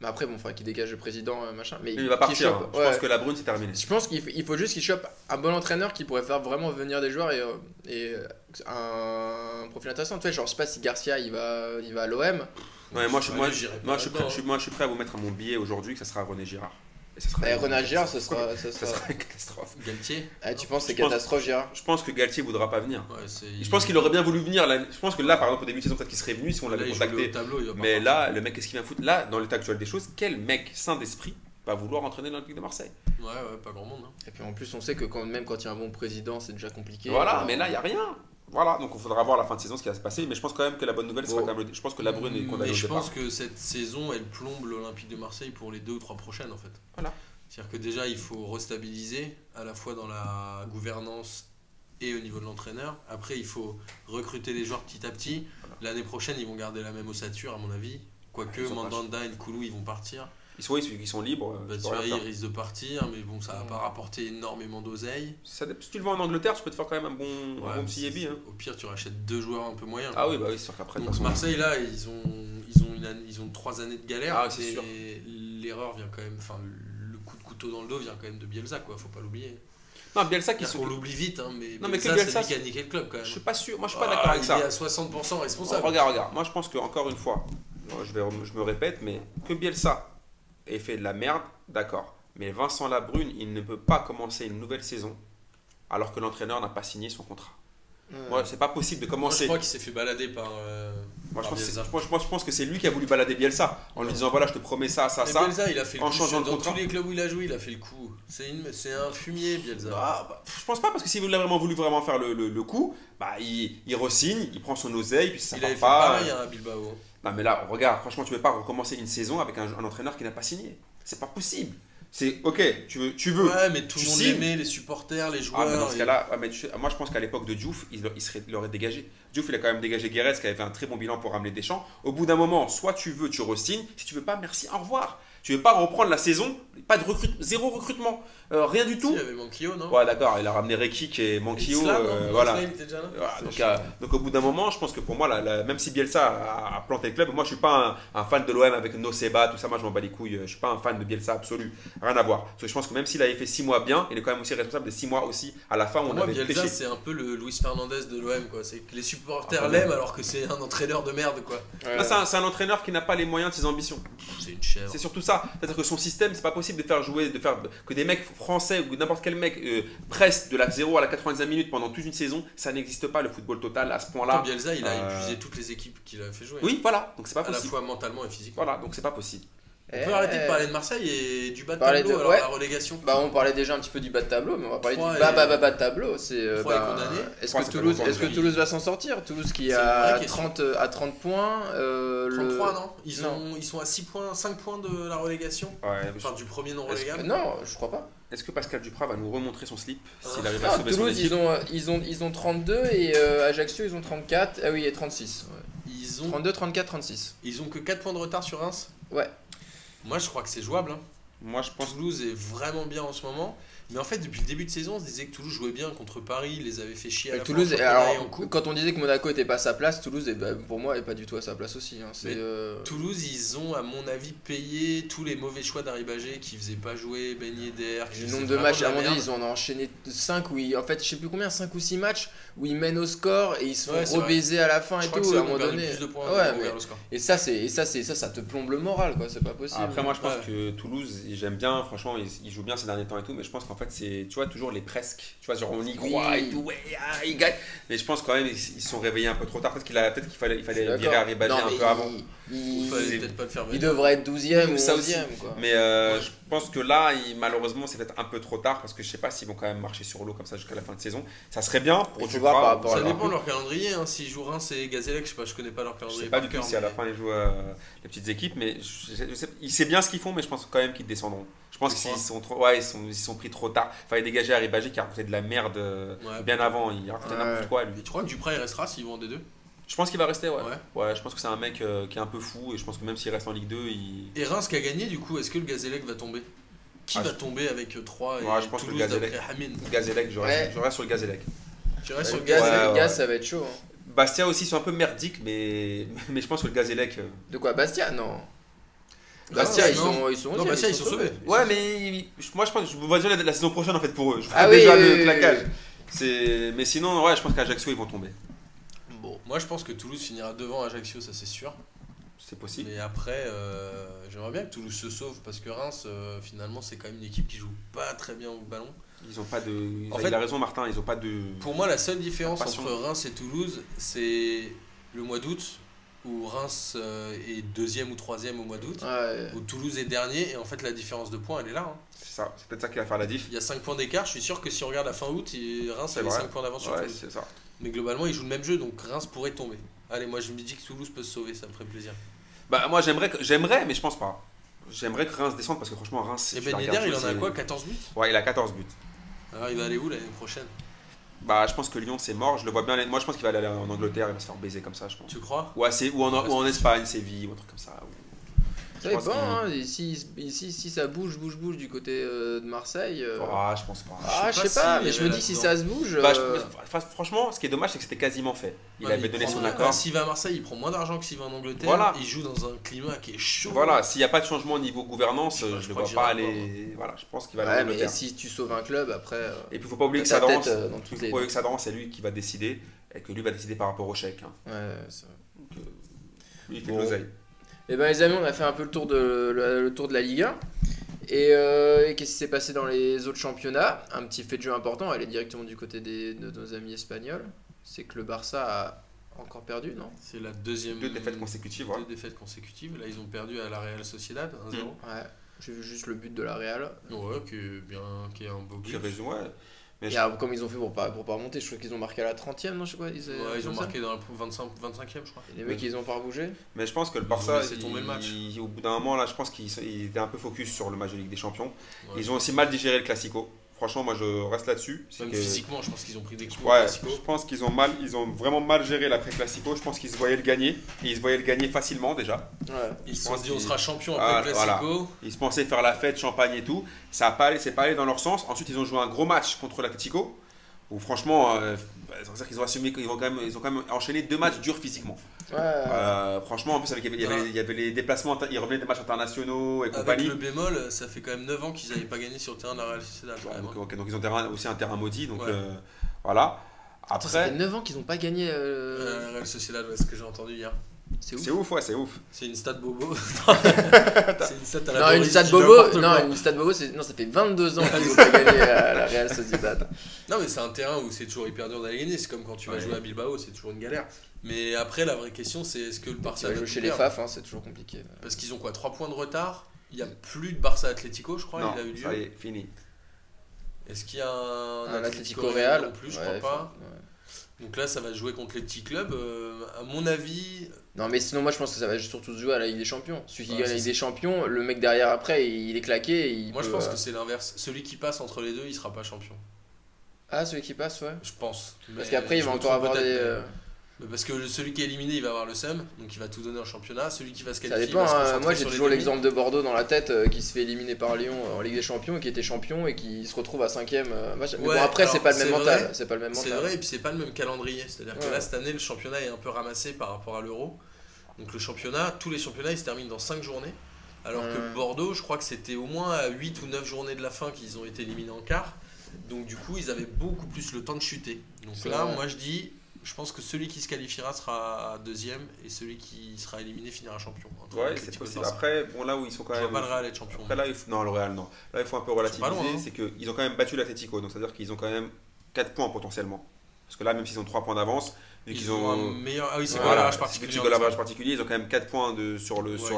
S1: Mais après, bon, il faudrait qu'il dégage le président, euh, machin. Mais
S3: Il va partir.
S1: chope-
S3: hein. Je
S1: ouais.
S3: pense que la brune, c'est terminé.
S1: Je pense qu'il faut, juste qu'il chope un bon entraîneur qui pourrait faire vraiment venir des joueurs et, euh, et euh, un profil intéressant. Tu sais, genre, je sais pas si Garcia il va, il va à l'OM.
S3: Ouais, moi, je, moi,
S2: j'irai pas
S3: moi, je suis prêt,
S2: là-dedans,
S3: je suis- moi, je suis prêt à vous mettre à mon billet aujourd'hui que ça sera René Girard. Et ça sera
S1: Et Renard Girard, ce sera.
S3: ça
S1: sera-
S3: sera une catastrophe.
S2: Galtier
S1: Ah, tu penses que c'est catastrophe, Girard
S3: Je pense que Galtier voudra pas venir.
S2: Ouais,
S3: Je pense qu'il aurait bien voulu venir. Là, je pense que là, par exemple, au début de saison, peut-être qu'il serait venu si on l'avait contacté.
S2: tableau,
S3: Mais là, le mec, qu'est-ce qu'il vient foutre? Là, dans l'état actuel des choses, quel mec sain d'esprit va vouloir entraîner l'Olympique de Marseille?
S2: Ouais, ouais, pas grand monde. hein.
S1: Et puis en plus, on sait que quand, même quand il y a un bon président, c'est déjà compliqué.
S3: Voilà,
S1: Euh,
S3: mais là, il n'y a rien. Voilà, donc il faudra voir la fin de saison ce qui va se passer. Mais je pense quand même que la bonne nouvelle sera
S1: Bon.
S3: quand même. le- Je pense que la brune est condamnée
S2: Mais
S3: au
S2: je
S3: départ.
S2: pense que cette saison, elle plombe l'Olympique de Marseille pour les deux ou trois prochaines en fait.
S3: Voilà.
S2: C'est-à-dire que déjà, il faut restabiliser à la fois dans la gouvernance et au niveau de l'entraîneur. Après, il faut recruter les joueurs petit à petit. L'année prochaine, ils vont garder la même ossature, à mon avis. Quoique Mandanda et Nkoulou, ils vont partir.
S3: Ils sont, ils sont libres. euh,
S2: Batshuayi
S3: faire.
S2: risque de partir, mais bon, ça va pas rapporter énormément d'oseille.
S3: Ça Si tu le vends en Angleterre, tu peux te faire quand même un bon, un
S2: Ouais,
S3: bon petit
S2: c'est-
S3: yébi. hein.
S2: Au pire, tu rachètes deux joueurs un peu moyens.
S3: Ah oui, bah oui, c'est sûr qu'après,
S2: Donc. Marseille là, ils ont ils ont une année- ils ont trois années de galère.
S3: Ah, c'est
S2: et
S3: sûr.
S2: L'erreur vient quand même, enfin le coup de couteau dans le dos vient quand même de Bielsa quoi. Faut pas l'oublier.
S3: Non, Bielsa qui sont.
S2: qu'on l'oublie vite, hein, mais,
S3: Non, mais que
S2: Bielsa,
S3: Bielsa,
S2: c'est lui qui a niqué le club quand même.
S3: Je suis pas sûr. Moi, je suis pas
S2: Ah,
S3: d'accord avec
S2: il
S3: ça.
S2: est à 60% responsable.
S3: Regarde, regarde. Moi, je pense que encore une fois, je, vais, je me répète, mais que Bielsa ait fait de la merde, d'accord. Mais Vincent Labrune, il ne peut pas commencer une nouvelle saison alors que l'entraîneur n'a pas signé son contrat.
S1: ouais.
S3: Moi, c'est pas possible de
S2: Moi, je
S3: commencer.
S2: crois qu'il s'est fait balader par. euh,
S3: Moi, je
S2: par
S3: pense, que c'est-
S2: Bielsa.
S3: je pense- je pense que c'est lui qui a voulu balader Bielsa en lui disant voilà, je te promets ça, ça,
S2: Mais
S3: ça.
S2: Bielsa, il a fait le
S3: en
S2: coup
S3: changeant de
S2: dans
S3: contrat.
S2: tous les clubs où il a joué, il a fait le coup. C'est une- c'est un fumier, Bielsa.
S3: Ah, bah, je pense pas parce que s'il a vraiment voulu vraiment faire le, le- le coup, bah il, il re-signe, il prend son oseille, puis ça
S2: il
S3: part
S2: avait fait
S3: pas.
S2: pareil hein, à Bilbao.
S3: Non mais là, regarde, franchement, tu peux pas recommencer une saison avec un, un entraîneur qui n'a pas signé. C'est pas possible. C'est ok, tu veux, tu veux.
S2: Ouais, mais tout le monde l'aimait, les supporters, les joueurs.
S3: Ah, mais dans ce
S2: et-
S3: cas-là, sais, moi je pense qu'à l'époque de Diouf, il, il serait, il aurait dégagé. Diouf, il a quand même dégagé Guéret, qui avait fait un très bon bilan pour ramener Deschamps. Au bout d'un moment, soit tu veux, tu re-signes. Si tu veux pas, merci, au revoir. Tu veux pas reprendre la saison, pas de recrute, zéro recrutement, euh, rien du
S2: Si,
S3: tout.
S2: Il y avait Manquillo, non
S3: Ouais, d'accord, il a ramené Rekik et Manquillo. Euh, voilà. Donc, euh, donc au bout d'un moment, je pense que pour moi, la- la- même si Bielsa a, a planté le club, moi je suis pas un, un fan de l'OM avec Noceba, tout ça, moi je m'en bats les couilles, je suis pas un fan de Bielsa absolu, rien à voir. Parce que je pense que même s'il avait fait 6 mois bien, il est quand même aussi responsable des 6 mois aussi à la fin où on
S2: moi,
S3: avait
S2: Bielsa,
S3: pêché.
S2: c'est un peu le Luis Fernandez de l'OM, quoi. C'est que les supporters
S3: Ah,
S2: l'aiment alors que c'est un entraîneur de merde, quoi.
S3: C'est un, un entraîneur qui n'a pas les moyens de ses ambitions.
S2: C'est une chèvre.
S3: C'est surtout ça. C'est-à-dire que son système, c'est pas possible de faire jouer, de faire que des mecs français ou n'importe quel mec euh, presse de la 0 à la 90 minutes pendant toute une saison. Ça n'existe pas le football total à ce point-là.
S2: Bielsa, il a
S3: euh,
S2: épuisé toutes les équipes qu'il a fait jouer.
S3: Oui, voilà. Donc c'est pas
S2: À la
S3: possible.
S2: fois mentalement et physiquement.
S3: Voilà, donc c'est pas possible.
S2: On
S1: Eh,
S2: peut arrêter de parler de Marseille et du bas de tableau,
S1: de-
S2: alors
S1: ouais.
S2: la relégation.
S1: Bah on parlait déjà un petit peu du bas de tableau, mais on va parler du bas
S2: est-
S1: bas bas bas de tableau. C'est euh,
S2: est
S1: bah. Est-ce que Toulouse, est-ce que Toulouse va s'en sortir Toulouse qui est
S2: une
S1: à
S2: vraie question.
S1: 30 à 30 points. euh, le-
S2: 33 non? Ils,
S1: Non.
S2: Ont, ils sont à 6 points, 5 points de la relégation?
S3: Ouais,
S2: Enfin du premier non relégable.
S1: Non, je crois pas.
S3: Est-ce que Pascal Duprat va nous remontrer son slip s'il
S2: Ah.
S3: arrive à
S1: Non,
S3: sauver son
S1: Toulouse,
S3: équipe
S1: ils ont, euh, ils, ont, ils ont 32 et euh, Ajaccio, ils ont 34. Ah oui, et 36. ouais.
S2: Ils ont,
S1: 32, 34, 36.
S2: ils ont que 4 points de retard sur Reims?
S1: Ouais.
S2: Moi je crois que c'est jouable. hein.
S3: Moi, je pense.
S2: Toulouse est vraiment bien en ce moment. Mais en fait, depuis le début de saison, on se disait que Toulouse jouait bien contre Paris, ils les avait fait chier à la
S1: Toulouse,
S2: fin en en
S1: alors,
S2: coupe.
S1: quand on disait que Monaco était pas à sa place, Toulouse, est, bah, pour moi, est pas du tout à sa place aussi. hein. C'est, euh,
S2: Toulouse, ils ont, à mon avis, payé tous les mauvais choix d'Arribagé qui faisaient pas jouer Ben Yedder. qui
S1: Le nombre de matchs, à mon avis, ils en ont enchaîné 5 où ils, en fait, je sais plus combien, 5 ou 6 matchs où ils mènent au score et ils se font
S2: Ouais,
S1: rebaiser à la fin
S2: Je
S1: et
S2: crois
S1: tout,
S2: que
S1: à un moment donné.
S2: plus de points
S1: Ouais, mais-
S2: vers le score.
S1: et ça, c'est, et ça, c'est, ça, ça te plombe le moral, quoi, c'est pas possible.
S3: Après, moi, je pense
S2: Ouais.
S3: que Toulouse, j'aime bien, franchement, ils, ils jouent bien ces derniers temps et tout, mais je pense qu'en fait, c'est, tu vois, toujours les presque. Tu vois, genre, on y croit
S1: Oui.
S3: et tout, ouais, ah, ils gagnent. Mais je pense quand même, ils se sont réveillés un peu trop tard. Peut-être qu'il, a, peut-être qu'il fallait, il fallait virer Arribagé
S1: Non,
S3: un peu avant.
S1: Il,
S2: Il
S1: il-
S2: fallait
S3: c'est-
S2: peut-être pas le faire
S1: il
S2: venir.
S1: devrait être 12ème ou
S3: Ça aussi.
S1: 11ème, quoi.
S3: Mais euh,
S2: Ouais.
S3: je pense que là, il- malheureusement, c'est peut-être un peu trop tard parce que je sais pas s'ils vont quand même marcher sur l'eau comme ça jusqu'à la fin de saison. Ça serait bien
S1: Il
S3: pour tu
S1: par rapport
S2: Ça dépend de leur calendrier. Hein. S'ils jouent Reims et Gazellec, je sais pas, je connais pas leur
S3: Je
S2: calendrier.
S3: sais pas du tout si à la fin ils jouent euh, les petites équipes, mais je, je- je sais, ils savent bien ce qu'ils font, mais je pense quand même qu'ils descendront. Je pense qu'ils sont trop, ouais, ils sont, ils sont pris trop tard. Fallait dégager Arribagé qui a raconté de la merde euh,
S2: Ouais.
S3: bien avant. Il racontait
S1: Ouais.
S3: n'importe quoi lui.
S2: Et tu crois que Duprat il restera s'ils vont en D2
S3: Je pense qu'il va rester, ouais.
S2: Ouais.
S3: Ouais, je pense que c'est un mec euh, qui est un peu fou et je pense que même s'il reste en Ligue 2, il.
S2: Et Reims qui a gagné, du coup, est-ce que le Gazellec va tomber? Qui
S3: Ah,
S2: va
S3: je-
S2: tomber avec 3 et
S3: Ouais, je pense que le
S2: d'après Hamid?
S3: Gazélec, je
S1: Ouais.
S3: reste, je reste sur le Gazélec.
S2: Tu restes sur
S1: le
S2: le
S1: gaz,
S3: Ouais,
S2: Gazellec
S1: le
S3: ouais.
S1: gaz, ça va être chaud. hein.
S3: Bastia aussi sont un peu merdiques, mais, mais je pense que le Gazélec. euh,
S1: De quoi Bastia? Non.
S2: Non,
S1: Bastia, ils sont, ils sont
S2: Non,
S1: 11e,
S2: Bastia, ils sont sauvés.
S3: Ouais, mais moi je pense je vois déjà la, la saison prochaine en fait pour eux. Je
S1: Ah oui,
S3: déjà
S1: oui,
S3: le claquage. mais sinon ouais, je pense qu'Ajaccio ils vont tomber.
S2: Bon, moi je pense que Toulouse finira devant Ajaccio, ça c'est sûr.
S3: C'est possible.
S2: Mais après, euh, j'aimerais bien que Toulouse se sauve parce que Reims, euh, finalement, c'est quand même une équipe qui joue pas très bien au ballon.
S3: Ils ont pas de.
S2: En
S3: il
S2: fait-
S3: a raison Martin, ils ont pas de.
S2: Pour moi, la seule différence entre Reims et Toulouse, c'est le mois d'août où Reims euh, est deuxième ou troisième au mois d'août,
S1: Ouais.
S2: où Toulouse est dernier, et en fait la différence de points elle est là. hein.
S3: C'est ça, c'est peut-être ça qui va faire la diff.
S2: Il y a 5 points d'écart, je suis sûr que si on regarde la fin août, Reims avait
S3: vrai.
S2: 5 points d'avance sur
S3: Ouais,
S2: Toulouse.
S3: c'est ça.
S2: Mais globalement, ils jouent le même jeu, donc Reims pourrait tomber. Allez, moi je me dis que Toulouse peut se sauver, ça me ferait plaisir.
S3: Bah moi j'aimerais que- j'aimerais mais je pense pas. J'aimerais que Reims descende parce que franchement Reims
S2: Et
S3: tu
S2: Ben Yedder, il en a
S3: c'est-
S2: quoi 14 buts?
S3: Ouais, il a 14 buts.
S2: Alors il va aller où l'année prochaine?
S3: Bah je pense que Lyon c'est mort, je le vois bien moi je pense qu'il va aller en Angleterre, il va se faire baiser comme ça, je pense.
S2: Tu crois?
S3: Ou, en, ou en Espagne, Séville ou un truc comme ça. ou-
S1: Dépend,
S3: qu'il-
S1: hein. Ici, ici, si ça bouge, bouge, bouge du côté euh, de Marseille. euh,
S3: Ah, je pense pas.
S1: Ah,
S2: je
S1: je
S2: sais pas
S1: mais je me dis si ça se bouge.
S3: Bah, je-
S1: euh,
S3: fr- franchement, ce qui est dommage, c'est que c'était quasiment fait. Il
S2: Ouais,
S3: avait donné son accord.
S2: S'il va à Marseille, il prend moins d'argent que s'il va en Angleterre.
S3: Voilà.
S2: Il joue dans un climat qui est chaud.
S3: Voilà, s'il n'y a pas de changement au niveau gouvernance,
S2: Je
S3: ne
S2: crois
S3: vois pas aller. Voilà, je pense qu'il va aller
S1: Ouais,
S3: en
S1: mais si tu sauves un club, après. euh,
S3: Et puis, il faut pas oublier que Sadran,
S1: euh,
S3: c'est lui qui va décider et que lui va décider par rapport au chèque. hein.
S1: Ouais, c'est vrai.
S3: Euh, il fait
S1: Bon.
S3: de l'oseille.
S1: Eh ben les amis, on a fait un peu le tour de, le, le tour de la Ligue 1. Et, euh, et qu'est-ce qui s'est passé dans les autres championnats? Un petit fait de jeu important, elle est directement du côté des, de nos amis espagnols. C'est que le Barça a encore perdu, non?
S2: C'est la deuxième.
S3: Deux défaites consécutives.
S2: Deux défaites consécutives. Là, ils ont perdu à la Real Sociedad 1-0.
S3: Mm.
S1: Ouais, j'ai vu juste le but de la Real.
S2: Ouais, qui est, bien, qui est un beau but.
S3: J'ai raison, ouais. Mais
S1: Et
S3: je-
S1: alors, comme ils ont fait pour pas, pour pas remonter, je crois qu'ils ont marqué à la 30ème, non Je sais pas. Ils,
S2: Ouais, ils ont marqué dans la 25, 25e, je crois.
S1: Et les mecs, ils ont pas rebougé
S3: Mais je pense que le
S2: Ils ont
S3: Barça,
S2: tomber le match.
S3: il- au bout d'un moment, là, je pense qu'ils étaient un peu focus sur le match de Ligue des Champions.
S2: Ouais.
S3: Ils ont aussi mal digéré le Classico. Franchement, moi, je reste là-dessus.
S2: Même
S3: que-
S2: physiquement, je pense qu'ils ont pris des coups
S3: Ouais, je pense qu'ils ont mal, ils ont vraiment mal géré l'après Classico. Je pense qu'ils se voyaient le gagner. Et ils se voyaient le gagner facilement déjà.
S1: Ouais.
S2: Ils se sont dit, on sera champion
S3: Ah,
S2: après le Classico.
S3: Ils se pensaient faire la fête, champagne et tout. Ça a pas allé, c'est pas allé dans leur sens. Ensuite, ils ont joué un gros match contre l'Atletico. Où franchement, euh, c'est-à-dire qu'ils ont assumé qu'ils ont quand même, ils ont quand même enchaîné deux matchs durs physiquement.
S1: Ouais.
S3: Euh, franchement, en plus, avec, il, y avait, il y avait les déplacements, ils revenaient des matchs internationaux et
S2: Avec
S3: compagnie.
S2: le bémol, ça fait quand même 9 ans qu'ils n'avaient pas gagné sur le terrain de la Real Sociedad.
S3: Donc, ils ont terrain- aussi un terrain maudit. Donc
S2: Ouais.
S3: euh, voilà.
S1: Attends, ça fait
S3: Après,
S1: 9 ans qu'ils ont pas gagné. euh,
S2: Euh, la Real Sociedad, ouais, ce que j'ai entendu hier.
S1: C'est ouf.
S3: c'est ouf, ouais, c'est ouf.
S2: C'est une stat bobo. c'est une stat à la
S1: Non, une
S2: qui
S1: Bobo, non, une stade Bobo, c'est non, ça fait 22 ans qu'ils ont pas gagné à la Real Sociedad.
S2: Non, mais c'est un terrain où c'est toujours hyper dur d'aller gagner. C'est comme quand tu vas
S3: Ouais.
S2: jouer à Bilbao, c'est toujours une galère. Mais après, la vraie question, c'est est-ce que le
S1: Tu
S2: Barça
S1: jouer chez les FAF, hein, c'est toujours compliqué.
S2: Parce qu'ils ont quoi 3 points de retard? Il y a plus de Barça Atlético, je crois,
S3: non,
S2: il a eu lieu.
S3: ça y est, fini.
S2: Est-ce qu'il y a un,
S1: Un
S2: Atlético
S1: Atlético
S2: Real non plus, je
S1: Ouais,
S2: crois pas.
S1: ouais.
S2: Donc là, ça va se jouer contre les petits clubs. Euh, à mon avis,
S1: Non, mais sinon, moi je pense que ça va surtout se jouer à la Ligue des Champions. Celui qui gagne la Ligue des Champions, le mec derrière après, il est claqué. et il
S2: moi je pense
S1: euh,
S2: que c'est l'inverse. Celui qui passe entre les deux, il sera pas champion.
S1: Ah, celui qui passe, ouais.
S2: Je pense.
S1: Parce qu'après, il va encore avoir des. euh,
S2: Parce que celui qui est éliminé, il va avoir le seum, donc il va tout donner en championnat. Celui qui va se
S1: Ça
S2: qualifier,
S1: dépend.
S2: va se
S1: hein. Moi, j'ai toujours l'exemple de Bordeaux dans la tête euh, qui se fait éliminer par Lyon euh, en Ligue des Champions et qui était champion et qui se retrouve à 5ème. Mais
S2: Ouais,
S1: bon, après, c'est pas le même
S2: c'est
S1: mental. C'est pas le même
S2: C'est
S1: mental.
S2: vrai, et puis c'est pas le même calendrier. C'est-à-dire que là, cette année, le championnat est un peu ramassé par rapport à l'euro. Donc le championnat, tous les championnats, ils se terminent dans 5 journées. Alors que Bordeaux, je crois que c'était au moins à 8 ou 9 journées de la fin qu'ils ont été éliminés en quart. Donc du coup, ils avaient beaucoup plus le temps de chuter. Donc
S1: C'est
S2: là,
S1: vrai.
S2: moi je dis, je pense que celui qui se qualifiera sera deuxième et celui qui sera éliminé finira champion.
S3: Ouais, c'est possible. Après, bon, là où ils sont quand
S2: Je vois
S3: même.
S2: pas le Real être champion.
S3: Après, là, il faut- non, le Real, non. Là, il faut un peu relativiser.
S2: hein.
S3: C'est qu'ils ont quand même battu l'Atletico. Donc, c'est-à-dire qu'ils ont quand même 4 points potentiellement. Parce que là, même s'ils ont 3 points d'avance, vu
S2: Ils
S3: qu'ils
S2: ont un
S3: ont.
S2: meilleur. Ah oui, c'est
S3: Voilà,
S2: l'average
S3: c'est
S2: particulier
S3: que l'average particulier, ils ont quand même 4 points de, sur le
S2: Ouais,
S3: sur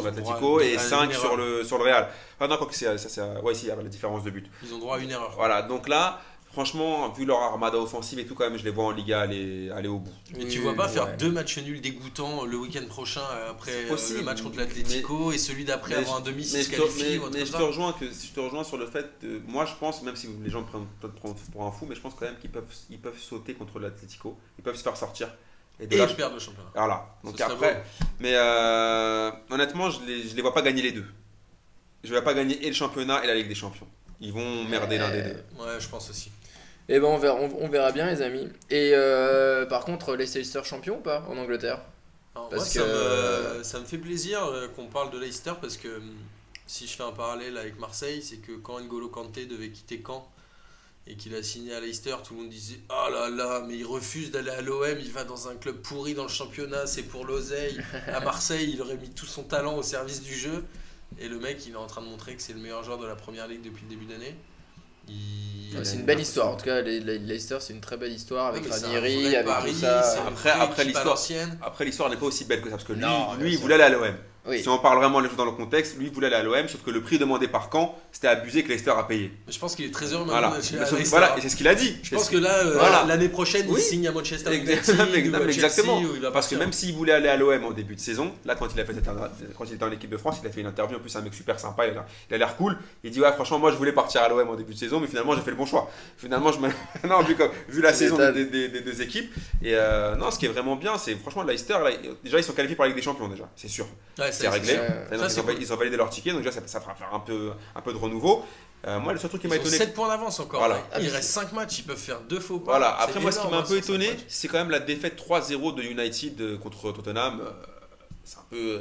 S3: et
S2: à
S3: 5
S2: une
S3: sur le, sur le Real. Ah non, quoi que c'est, ça, c'est, ouais, si, il y a la différence de but.
S2: Ils ont droit à une erreur.
S3: Voilà, donc là, franchement, vu leur armada offensive et tout, quand même, je les vois en Liga aller, aller au bout.
S1: Oui,
S2: tu vois pas faire
S1: ouais.
S2: deux matchs nuls dégoûtants le week-end prochain euh, après
S3: C'est
S2: euh,
S3: possible,
S2: le match contre l'Atlético et celui d'après
S3: mais
S2: avoir un
S3: je-
S2: demi
S3: Mais,
S2: s'il se
S3: je te,
S2: qualifie
S3: mais- mais je te rejoins que je te rejoins sur le fait, de- moi je pense, même si les gens prennent peut-être pour, un fou, mais je pense quand même qu'ils peuvent, ils peuvent sauter contre l'Atlético, ils peuvent se faire sortir. Et de
S2: Et
S3: là,
S2: ils perdent le championnat.
S3: Voilà. Donc
S2: Ce
S3: après, mais euh, honnêtement, je les, je les vois pas gagner les deux. Je ne vais pas gagner et le championnat et la Ligue des Champions. Ils vont merder l'un des deux.
S2: Ouais, je pense aussi.
S1: Et ben on verra, on, on verra bien les amis. Et euh, par contre, Leicester champions ou pas en Angleterre?
S2: Alors,
S1: Parce
S2: moi, ça, me, ça me fait plaisir euh, qu'on parle de Leicester parce que hum, si je fais un parallèle avec Marseille, c'est que quand N'Golo Kanté devait quitter Caen et qu'il a signé à Leicester, tout le monde disait Oh là là, mais il refuse d'aller à l'OM, il va dans un club pourri dans le championnat, c'est pour l'oseille. À Marseille, il aurait mis tout son talent au service du jeu. Et le mec, il est en train de montrer que c'est le meilleur joueur de la première ligue depuis le début d'année. Il-
S1: C'est une belle histoire. En tout cas, Leicester, c'est une très belle histoire avec
S2: un
S1: Ranieri, avec
S2: pari,
S1: tout
S2: c'est
S1: ça.
S3: Après- après l'histoire. Après, l'histoire n'est pas aussi belle que ça, parce que lui,
S1: Non,
S3: lui il voulait aller à l'OM.
S1: Oui.
S3: Si on parle vraiment les choses dans le contexte, lui il voulait aller à l'OM, sauf que le prix demandé par Caen, c'était abusé que Leicester a payé.
S2: Je pense qu'il est très heureux
S3: Voilà.
S2: maintenant d'être
S3: Mais
S2: à
S3: sauf-
S2: Leicester.
S3: voilà, et c'est ce qu'il a dit.
S2: Je pense que là, euh,
S3: Voilà.
S2: l'année prochaine,
S3: Oui.
S2: il signe à Manchester United
S3: Exactement,
S2: Chelsea,
S3: Parce que même s'il voulait aller à l'OM en début de saison, là quand il a fait cette- quand il était en équipe de France, il a fait une interview. En plus, c'est un mec super sympa, il a l'air- cool. Il dit ouais, franchement, moi je voulais partir à l'OM en début de saison, mais finalement j'ai fait le bon choix. Finalement, je me... non, vu, comme- vu la saison des, des- des deux équipes. Et euh, non, ce qui est vraiment bien, c'est franchement Leicester. Là, déjà, ils sont qualifiés pour la Ligue des Champions déjà, c'est sûr.
S2: Ouais,
S3: C'est réglé. Donc, ils, ont,
S2: cool.
S3: ils ont validé leur ticket, donc déjà ça, ça fera faire un peu, un peu de renouveau. Euh, moi, le seul truc qui m'a étonné.
S2: 7 points d'avance encore.
S3: Voilà.
S1: Ah,
S2: il reste 5 matchs, ils peuvent faire deux faux pas.
S3: Voilà, après moi ce qui m'a un
S2: hein,
S3: peu étonné, c'est quand même la défaite 3-0 de United euh, contre Tottenham. Euh, C'est un peu.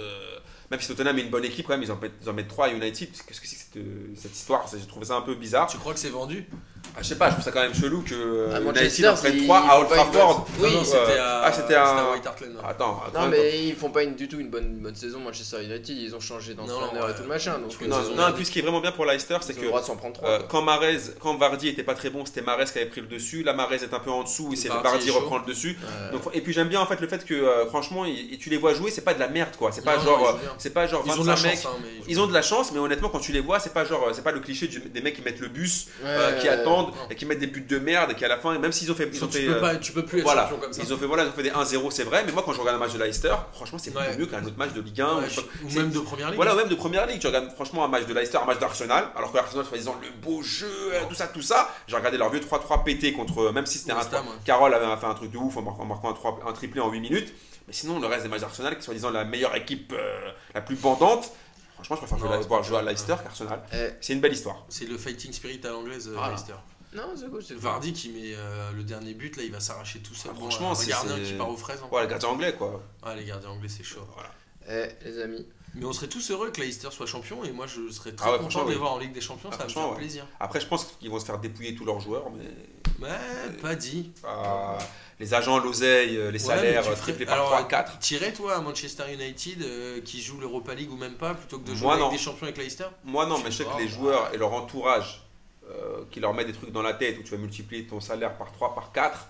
S3: Même si Tottenham est une bonne équipe, quand même, ils en mettent, ils en mettent 3 à United. Qu'est-ce que c'est que cette, cette histoire? J'ai trouvé ça un peu bizarre.
S2: Tu crois que c'est vendu?
S3: Ah, je sais pas, je trouve ça quand même chelou que euh,
S1: À
S3: United
S1: Manchester,
S3: en prenne
S1: ils
S3: 3 à
S1: font
S3: Old
S1: pas une
S3: Trafford.
S1: bonne- Oui,
S2: Non, non, c'était
S3: euh,
S2: à,
S3: ah, c'était un-
S2: White Hart Lane.
S3: Attends, attends.
S1: Non, mais ils font pas une, du tout une bonne, bonne saison, Manchester United. Ils ont changé d'entraîneur
S2: ouais.
S1: et tout le machin. Donc,
S2: Ils font une
S3: Non,
S2: saison
S3: non,
S2: merdique.
S3: puis ce qui est vraiment bien pour Leicester, c'est
S1: ils ont
S3: que
S1: le droit de s'en prendre trois.
S3: Euh,
S1: quoi.
S3: quand Marez, quand Vardy était pas très bon, c'était Marez qui avait pris le dessus. Là, Marez est un peu en dessous, et c'est
S2: Vardy
S3: Vardy
S2: est chaud.
S3: reprend le dessus.
S1: Euh,
S3: Donc, et puis j'aime bien en fait le fait que euh, franchement, et tu les vois jouer, c'est pas de la merde quoi. C'est pas
S2: Non,
S3: genre,
S2: ils jouent
S3: euh,
S2: bien.
S3: c'est pas genre
S2: Ils
S3: 25
S2: ont de la
S3: mecs.
S2: chance, hein, mais
S3: Ils ont de la chance, mais honnêtement, quand tu les vois, c'est pas genre, euh, c'est pas le cliché du- des mecs qui mettent le bus, euh, qui attendent et qui mettent des buts de merde et qui à la fin, même s'ils ont fait, ils ont
S2: tu,
S3: fait,
S2: peux
S3: euh,
S2: pas, tu peux plus être
S3: voilà,
S2: champion comme ça.
S3: ils ont fait voilà, ils ont fait des 1-0, c'est vrai. Mais moi, quand je regarde un match de Leicester, franchement, c'est
S2: Ouais.
S3: mieux qu'un autre match de Ligue 1.
S2: Ouais,
S3: ou-
S2: même de première ligue.
S3: voilà, ou même de première ligue. Tu regardes franchement un match de Leicester, un match d'Arsenal, alors que Arsenal, soi-disant, le beau jeu, euh, tout ça, tout ça. J'ai regardé leur vieux 3-3 pété contre, euh, même si c'était un
S2: West Ham,
S3: 3.
S2: ouais.
S3: Carole avait fait un truc de ouf en marquant, un, 3 un triplé en 8 minutes. Mais sinon, le reste des matchs d'Arsenal, qui est soi-disant la meilleure équipe, euh, la plus bandante, franchement, je préfère
S2: Non,
S3: jouer,
S2: pas
S3: jouer à. Leicester qu'Arsenal.
S1: Eh,
S3: C'est une belle histoire.
S2: C'est le fighting spirit à l'anglaise, euh,
S3: Voilà.
S2: Leicester.
S1: Non, c'est cool. c'est cool.
S2: Vardy qui met euh, le dernier but, là, il va s'arracher tout seul.
S3: Ah, franchement,
S2: un
S3: c'est-
S2: gardien
S3: c'est-
S2: qui part aux fraises. encore.
S3: Ouais, le gardien anglais, quoi.
S2: Ah, les gardiens anglais, c'est chaud.
S3: Voilà.
S1: Eh, les amis.
S2: Mais on serait tous heureux que Leicester soit champion et moi je serais très
S3: Ah ouais,
S2: content de les
S3: oui.
S2: voir en Ligue des Champions,
S3: Ah,
S2: ça va me
S3: ouais.
S2: plaisir.
S3: Après, je pense qu'ils vont se faire dépouiller tous leurs joueurs, mais
S2: Ouais, pas dit.
S3: euh, les agents, l'oseille, euh, les
S2: Ouais,
S3: salaires,
S2: tu
S3: euh,
S2: ferais-
S3: triplés par
S2: alors,
S3: 3, 4.
S2: Tirer toi à Manchester United euh, qui joue l'Europa League ou même pas plutôt que de jouer
S3: Moi,
S2: avec
S3: non.
S2: des champions avec Leicester?
S3: Moi non,
S2: Je
S3: mais je
S2: sais
S3: que les joueurs et leur entourage euh, qui leur met des trucs dans la tête où tu vas multiplier ton salaire par 3, par 4,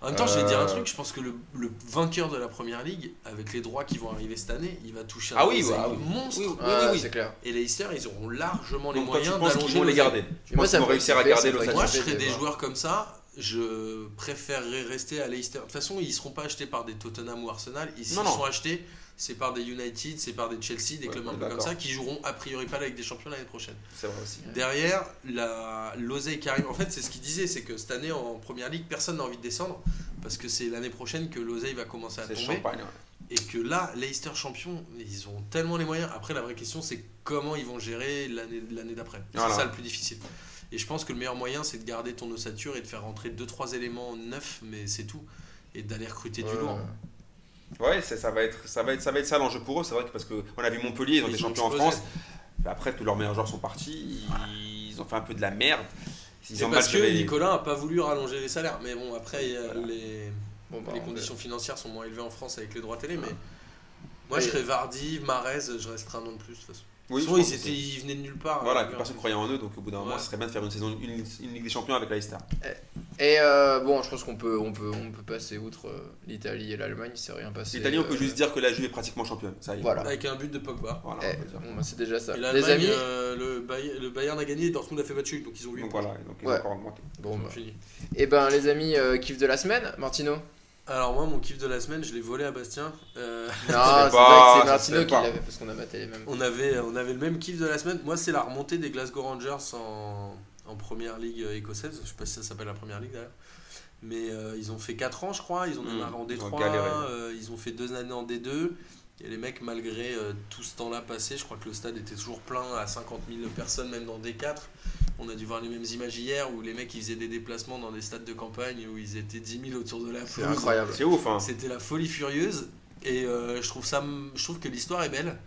S2: En même temps, je vais dire un truc, je pense que le, le vainqueur de la première ligue, avec les droits qui vont arriver cette année, il va toucher un
S3: Ah oui, ah oui.
S2: monstre.
S3: Oui, oui,
S1: Ouais,
S3: oui.
S1: c'est clair.
S2: Et Leicester, ils auront largement les
S3: Donc tu
S2: moyens d'allonger
S3: les garder? Tu
S1: moi,
S3: penses qu'ils vont réussir à garder l'Ossature
S2: Moi, je serais
S1: de
S2: des joueurs comme ça, je préférerais rester à Leicester. De toute façon, ils seront pas achetés par des Tottenham ou Arsenal. Ils
S3: Non, non.
S2: sont achetés, c'est par des United, c'est par des Chelsea, des
S3: Ouais,
S2: clubs un peu comme ça, qui joueront a priori pas avec des champions l'année prochaine.
S3: C'est vrai aussi.
S2: Derrière, l'oseille qui arrive, en fait, c'est ce qu'il disait, c'est que cette année en première ligue, personne n'a envie de descendre parce que c'est l'année prochaine que l'oseille va commencer à tomber.
S3: champagne. ouais.
S2: Et que là, Leicester champion, ils ont tellement les moyens. Après, la vraie question, c'est comment ils vont gérer l'année l'année d'après. C'est
S3: Voilà.
S2: ça le plus difficile. Et je pense que le meilleur moyen, c'est de garder ton ossature et de faire rentrer 2-3 éléments neufs, mais c'est tout. Et d'aller recruter du lourd.
S3: Ouais, ça va être ça va être ça va être ça l'enjeu pour eux. C'est vrai que parce que on a vu Montpellier, ils ont été champions en. France. Après, tous leurs meilleurs joueurs sont partis. Ils ont fait un peu de la merde. Ils
S2: C'est
S3: ont
S2: parce que Nicolas a pas voulu rallonger les salaires. Mais bon, après,
S3: Voilà.
S2: les,
S1: Bon, bah,
S2: les
S1: on
S2: conditions financières sont moins élevées en France avec les droits télé. Mais
S3: Ouais.
S2: moi, je serais Vardy, Marez, je resterai un an de plus. De toute façon.
S3: Oui,
S2: Sinon, ils, étaient, venaient de nulle part.
S3: Voilà,
S2: hein,
S3: puis
S2: les
S3: personne croyait en eux, donc au bout d'un moment, ce serait bien de faire une saison, une, une Ligue des Champions avec Leicester.
S1: Et euh, bon, je pense qu'on peut, on peut, on peut passer outre euh, l'Italie et l'Allemagne, il s'est rien passé.
S3: L'Italie, on peut
S1: euh,
S3: juste dire que la Juve est pratiquement championne. Ça y est.
S1: Voilà.
S2: Avec un but de Pogba.
S3: Voilà,
S1: Eh, bon, bah, c'est déjà ça.
S2: Et
S1: Les amis,
S2: euh, le, Bayern, le Bayern a gagné Dortmund a fait match donc ils ont 8
S3: Donc
S2: points.
S3: voilà, donc ils
S1: Ouais.
S3: ont encore augmenté.
S1: bon, bah.
S2: fini.
S1: Et ben les amis, euh, kiff de la semaine, Martino.
S2: Alors moi, mon kiff de la semaine, je l'ai volé à Bastien. Euh,
S1: Non, c'est vrai que c'est Martino qui l'avait parce qu'on a maté les mêmes.
S2: on, avait, on avait le même kiff de la semaine. Moi, c'est la remontée des Glasgow Rangers en, en première ligue écossaise. Je sais pas si ça s'appelle la première ligue d'ailleurs. Mais euh, ils ont fait 4 ans, je crois. Ils ont
S3: Mmh,
S2: démarré en
S3: ils ont
S2: D3.
S3: galéré.
S2: euh, ils ont fait 2 années en D2. Et les mecs, malgré euh, tout ce temps-là passé, je crois que le stade était toujours plein à 50 000 personnes, même dans D4. On a dû voir les mêmes images hier où les mecs ils faisaient des déplacements dans des stades de campagne où ils étaient 10 000 autour de la
S1: C'est
S2: pelouse.
S1: incroyable.
S3: C'est ouf, hein.
S2: C'était la folie furieuse et euh, je trouve ça je trouve que l'histoire est belle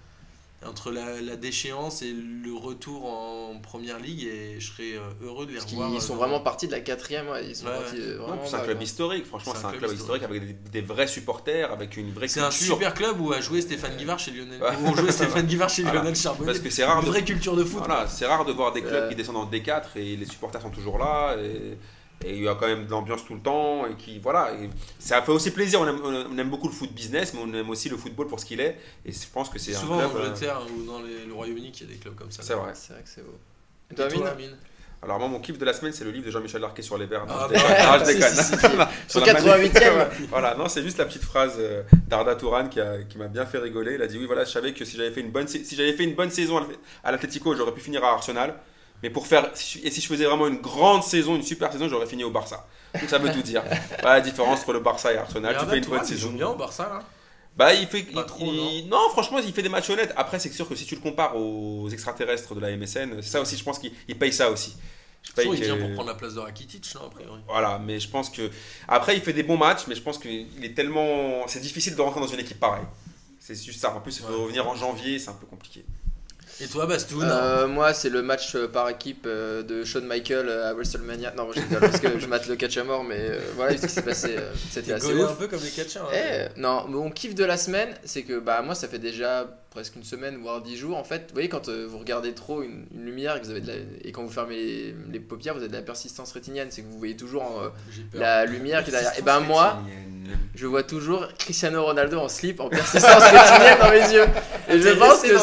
S2: entre la, la déchéance et le retour en première ligue et je serais euh, heureux de les
S1: Parce
S2: revoir.
S1: qu'ils
S2: euh,
S1: sont vraiment partis de la quatrième, ouais, ils sont
S2: Ouais,
S1: partis euh, vraiment.
S3: c'est un club historique, franchement,
S2: C'est
S3: c'est
S2: un
S3: un
S2: club
S3: historique avec des, des vrais supporters, avec une vraie
S2: C'est
S3: culture.
S2: un super club où a joué Stéphane Guivard chez Lionel.
S3: Ouais.
S2: Où ont joué Stéphane Guivard chez
S3: Voilà.
S2: Lionel Charbonnier.
S3: Parce que c'est rare,
S2: Une
S3: de...
S2: vraie culture de foot.
S3: voilà, c'est rare de voir des clubs qui descendent en D4 et les supporters sont toujours là. Et... et il y a quand même de l'ambiance tout le temps. Et qui, voilà, et ça fait aussi plaisir. On aime, on aime beaucoup le foot business, mais on aime aussi le football pour ce qu'il est. Et je pense que
S2: C'est souvent en
S3: club. euh,
S2: Angleterre ou dans les- le Royaume-Uni qu'il y a des clubs comme ça.
S3: C'est vrai.
S1: C'est vrai que c'est beau. Et toi,
S2: toi,
S1: Amine
S2: Amine
S3: Alors, moi, mon kiff de la semaine, c'est le livre de Jean-Michel Larquet sur les verts.
S2: Ah,
S3: je déconne.
S1: bah,
S3: Non, je
S1: si,
S3: déconne.
S1: si, si, si.
S3: Sur
S1: Son
S3: la manie-
S1: 88e.
S3: Voilà, non, c'est juste la petite phrase euh, d'Arda Touran qui, a- qui m'a bien fait rigoler. Il a dit Oui, voilà, je savais que si j'avais fait une bonne, si j'avais fait une bonne saison à l'Atlético, j'aurais pu finir à Arsenal. Mais pour faire. Et si je faisais vraiment une grande saison, une super saison, j'aurais fini au Barça. Donc ça veut tout dire. Voilà la différence entre le Barça et Arsenal. Tu fais une bonne saison.
S2: bien au Barça là.
S3: Bah, il fait.
S2: Pas
S3: il-
S2: trop,
S3: il- non, franchement, il fait des matchs honnêtes. Après, c'est sûr que si tu le compares aux extraterrestres de la MSN, c'est ça aussi, je pense qu'il il paye ça aussi. Je paye
S2: il vient pour prendre la place de Rakitic, non, a priori.
S3: Voilà, mais je pense que. Après, il fait des bons matchs, mais je pense qu'il est tellement. C'est difficile de rentrer dans une équipe pareille. C'est juste ça. En plus, il faut
S2: Ouais.
S3: revenir en janvier, c'est un peu compliqué.
S2: Et toi, Bastoun
S1: Euh, moi, c'est le match euh, par équipe euh, de Shawn Michael euh, à WrestleMania. Non, je rigole parce que je mate le catch à mort, mais euh, voilà ce qui s'est passé. euh, C'était assez ouf.
S2: un peu comme les catcheurs. hein.
S1: Eh, non, mon kiff de la semaine, c'est que bah moi ça fait déjà presque une semaine voire dix jours en fait. Vous voyez quand euh, vous regardez trop une, une lumière et, que vous avez de la- et quand vous fermez les, les paupières, vous avez de la persistance rétinienne, c'est que vous voyez toujours euh, la lumière qui est derrière. Et ben moi, je vois toujours Cristiano Ronaldo en slip en persistance rétinienne dans mes yeux. Et je pense que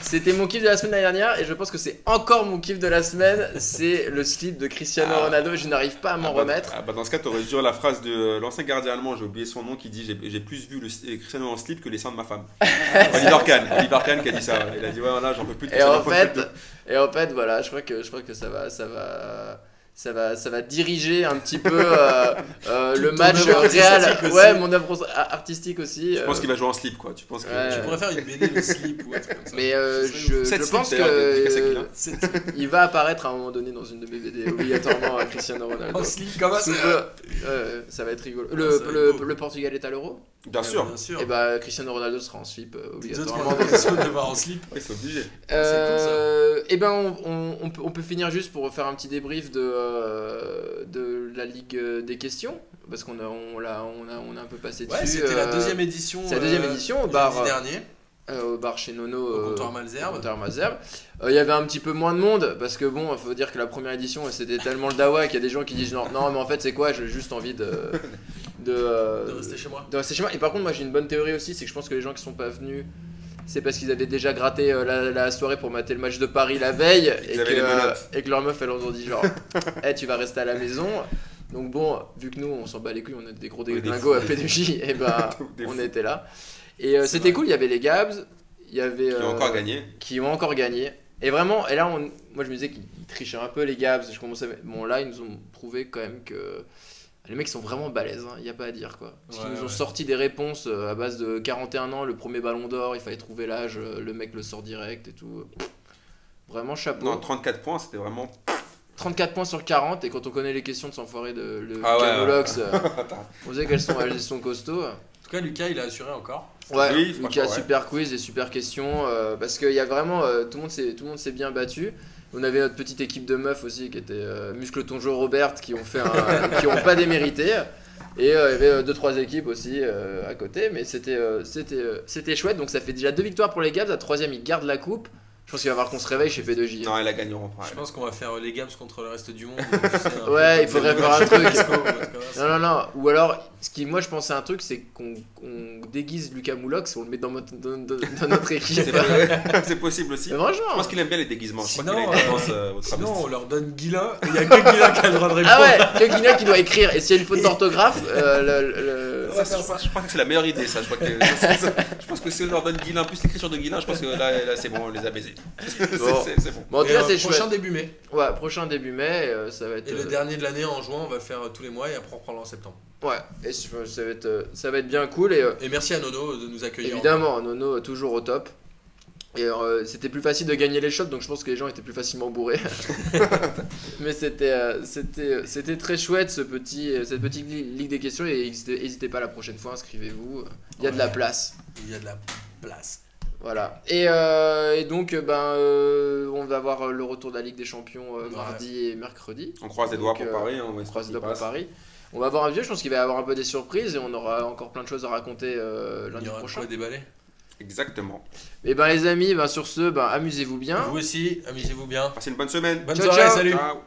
S1: c'était mon kiff de la semaine dernière et je pense que c'est encore mon kiff de la semaine, c'est le slip de Cristiano
S3: Ah.
S1: Ronaldo. Je n'arrive pas à m'en
S3: Ah bah,
S1: remettre.
S3: ah bah, dans ce cas, tu aurais dû dire la phrase de euh, l'ancien gardien allemand, j'ai oublié son nom, qui dit J'ai plus vu le, euh, Cristiano en slip que les seins de ma femme. Oliver Kahn, Oliver Kahn qui a dit ça. Il a dit Ouais, voilà, j'en peux plus de
S1: Et en fait, et en fait, voilà, je crois que je crois que ça va, ça va, ça va, ça va diriger un petit peu euh, euh, le match réel. Ouais, mon œuvre artistique aussi.
S3: Je
S1: euh,
S3: pense qu'il va jouer en slip, quoi. Tu penses que.
S1: Ouais.
S2: Tu pourrais faire une BD de slip ou un truc comme ça.
S1: mais euh, je, je pense
S3: d'ailleurs, dédicace à
S1: que
S3: Kylian.
S2: C'est
S1: il va apparaître à un moment donné dans une de mes BD obligatoirement à Cristiano Ronaldo.
S2: en slip comme ça.
S1: Euh, ça va être rigolo. Le,
S2: beau.
S1: le Portugal est à l'euro
S3: Bien sûr,
S2: Bien sûr.
S1: Et bah Cristiano Ronaldo sera en slip euh, obligatoirement.
S2: de le voir en slip.
S3: Ouais, c'est obligé.
S1: Euh, et ben on, on- on peut, on peut finir juste pour faire un petit débrief de, euh, de la Ligue euh, des questions parce qu'on a, on, l'a- on a, on a un peu passé
S2: Ouais,
S1: dessus.
S2: c'était la
S1: euh,
S2: deuxième édition.
S1: c'est la deuxième
S2: euh,
S1: édition au bar,
S2: dernier.
S1: euh, au bar chez Nono.
S2: Au comptoir
S1: au
S2: Malzerbe.
S1: Euh, Il y avait un petit peu moins de monde parce que bon, il faut dire que la première édition c'était tellement le dawa qu'il y a des gens qui disent genre non, mais en fait c'est quoi, j'ai juste envie de. de, euh,
S2: De rester chez moi.
S1: de rester chez moi. Et par contre, moi j'ai une bonne théorie aussi, c'est que je pense que les gens qui sont pas venus, c'est parce qu'ils avaient déjà gratté euh, la, la soirée pour mater le match de Paris la veille et que,
S3: menottes.
S1: et que leur meuf elle leur ont dit genre, Eh, tu vas rester à la maison. Donc bon, vu que nous on s'en bat les couilles, on a des gros
S3: des
S1: déglingots à. PDJ, et ben
S3: Des
S1: on
S3: fous.
S1: était là. Et euh, c'était cool, il y avait les Gabs, il y avait.
S3: Qui ont
S1: euh,
S3: encore gagné.
S1: qui ont encore gagné. Et vraiment, et là, on, moi je me disais qu'ils ils trichaient un peu les Gabs. Je commençais, à- bon, là, ils nous ont prouvé quand même que les mecs sont vraiment balèzes, il n'y a pas à dire quoi. Parce qu'ils
S2: Ouais,
S1: nous ont
S2: ouais.
S1: sorti des réponses euh, à base de 41 ans, le premier ballon d'or, il fallait trouver l'âge, euh, le mec le sort direct et tout. Vraiment chapeau.
S3: Non, 34 points, c'était vraiment.
S1: 34 points sur 40, et quand on connaît les questions de s'enfoirer de le
S3: Ah ouais,
S1: Camolox, euh, on sait qu'elles sont, elles sont costauds.
S2: En tout cas, Lucas, il a assuré encore.
S1: Ouais,
S3: Oui, ouais.
S1: super quiz et super questions euh, parce qu'il y a vraiment euh, tout le monde s'est tout le monde s'est bien battu. On avait notre petite équipe de meufs aussi qui était euh, Muscle Tonjo Robert qui ont fait un- qui ont pas démérité. Et euh, il y avait euh, deux trois équipes aussi à côté. Mais c'était c'était c'était chouette. Donc ça fait déjà deux victoires pour les Gabs. La troisième ils gardent la coupe. Je pense qu'il va falloir qu'on se réveille chez P2J.
S3: Non, ils la gagneront pas.
S2: Je pense qu'on va faire euh, les Gabs contre le reste du monde. sais, peu
S1: Ouais, il faudrait faire un truc. Non non non ou alors ce qui moi je pensais à un truc c'est qu'on déguise Lucas Moulox et on le met dans, notre- dans- dans- dans notre équipe.
S3: C'est possible aussi.
S1: Mais
S3: Je pense qu'il aime bien les déguisements. Je
S2: Sinon, euh,
S3: euh,
S2: Sinon, on leur donne Guilin. Il n'y a que Guilin qui a le droit de répondre.
S1: Ah ouais, que Guignac qui doit écrire. Et s'il y a une faute d'orthographe, euh, le, le-
S3: Ça, ça, je, crois que c'est la meilleure idée, ça. Je, crois que, ça, ça, je pense que si on leur donne Guilin, plus l'écriture de Guilin, je pense que là, là c'est bon, on les a baisés. C'est
S1: Bon.
S3: c'est- c'est bon.
S1: Bon, en tout cas,
S2: euh,
S1: c'est
S2: prochain
S1: chouette.
S2: début mai.
S1: Ouais, prochain début mai, euh, ça va être.
S2: Et le
S1: euh,
S2: dernier de l'année en juin, on va le faire tous les mois et après on reprendra en septembre.
S1: Ouais, et ça va être, ça va être bien cool. Et euh,
S2: Et merci à Nono de nous accueillir.
S1: évidemment, Nono, toujours au top. Et euh, c'était plus facile de gagner les shots, donc je pense que les gens étaient plus facilement bourrés. Mais c'était, euh, c'était, c'était très chouette ce petit, euh, cette petite li- ligue des questions. Et n'hésitez pas la prochaine fois, inscrivez-vous. Il y a de la place.
S2: Il y a de la place.
S1: Voilà. Et, euh, et donc, euh, ben, euh, on va avoir le retour de la Ligue des Champions euh,
S2: Ouais.
S1: mardi et mercredi.
S3: On croise les doigts pour
S1: euh,
S3: Paris. hein,
S1: On croise les doigts pour. Paris. On va avoir un vieux, je pense qu'il va y avoir un peu des surprises et on aura encore plein de choses à raconter euh,
S2: Il
S1: lundi
S2: y aura
S1: prochain.
S2: quoi déballer.
S3: Exactement.
S1: Et ben les amis, ben, sur ce, ben, amusez-vous bien.
S2: Vous aussi, amusez-vous bien.
S3: Passez une bonne semaine.
S2: Bonne
S1: Ciao,
S2: soirée,
S1: ciao.
S2: salut.
S3: Ciao.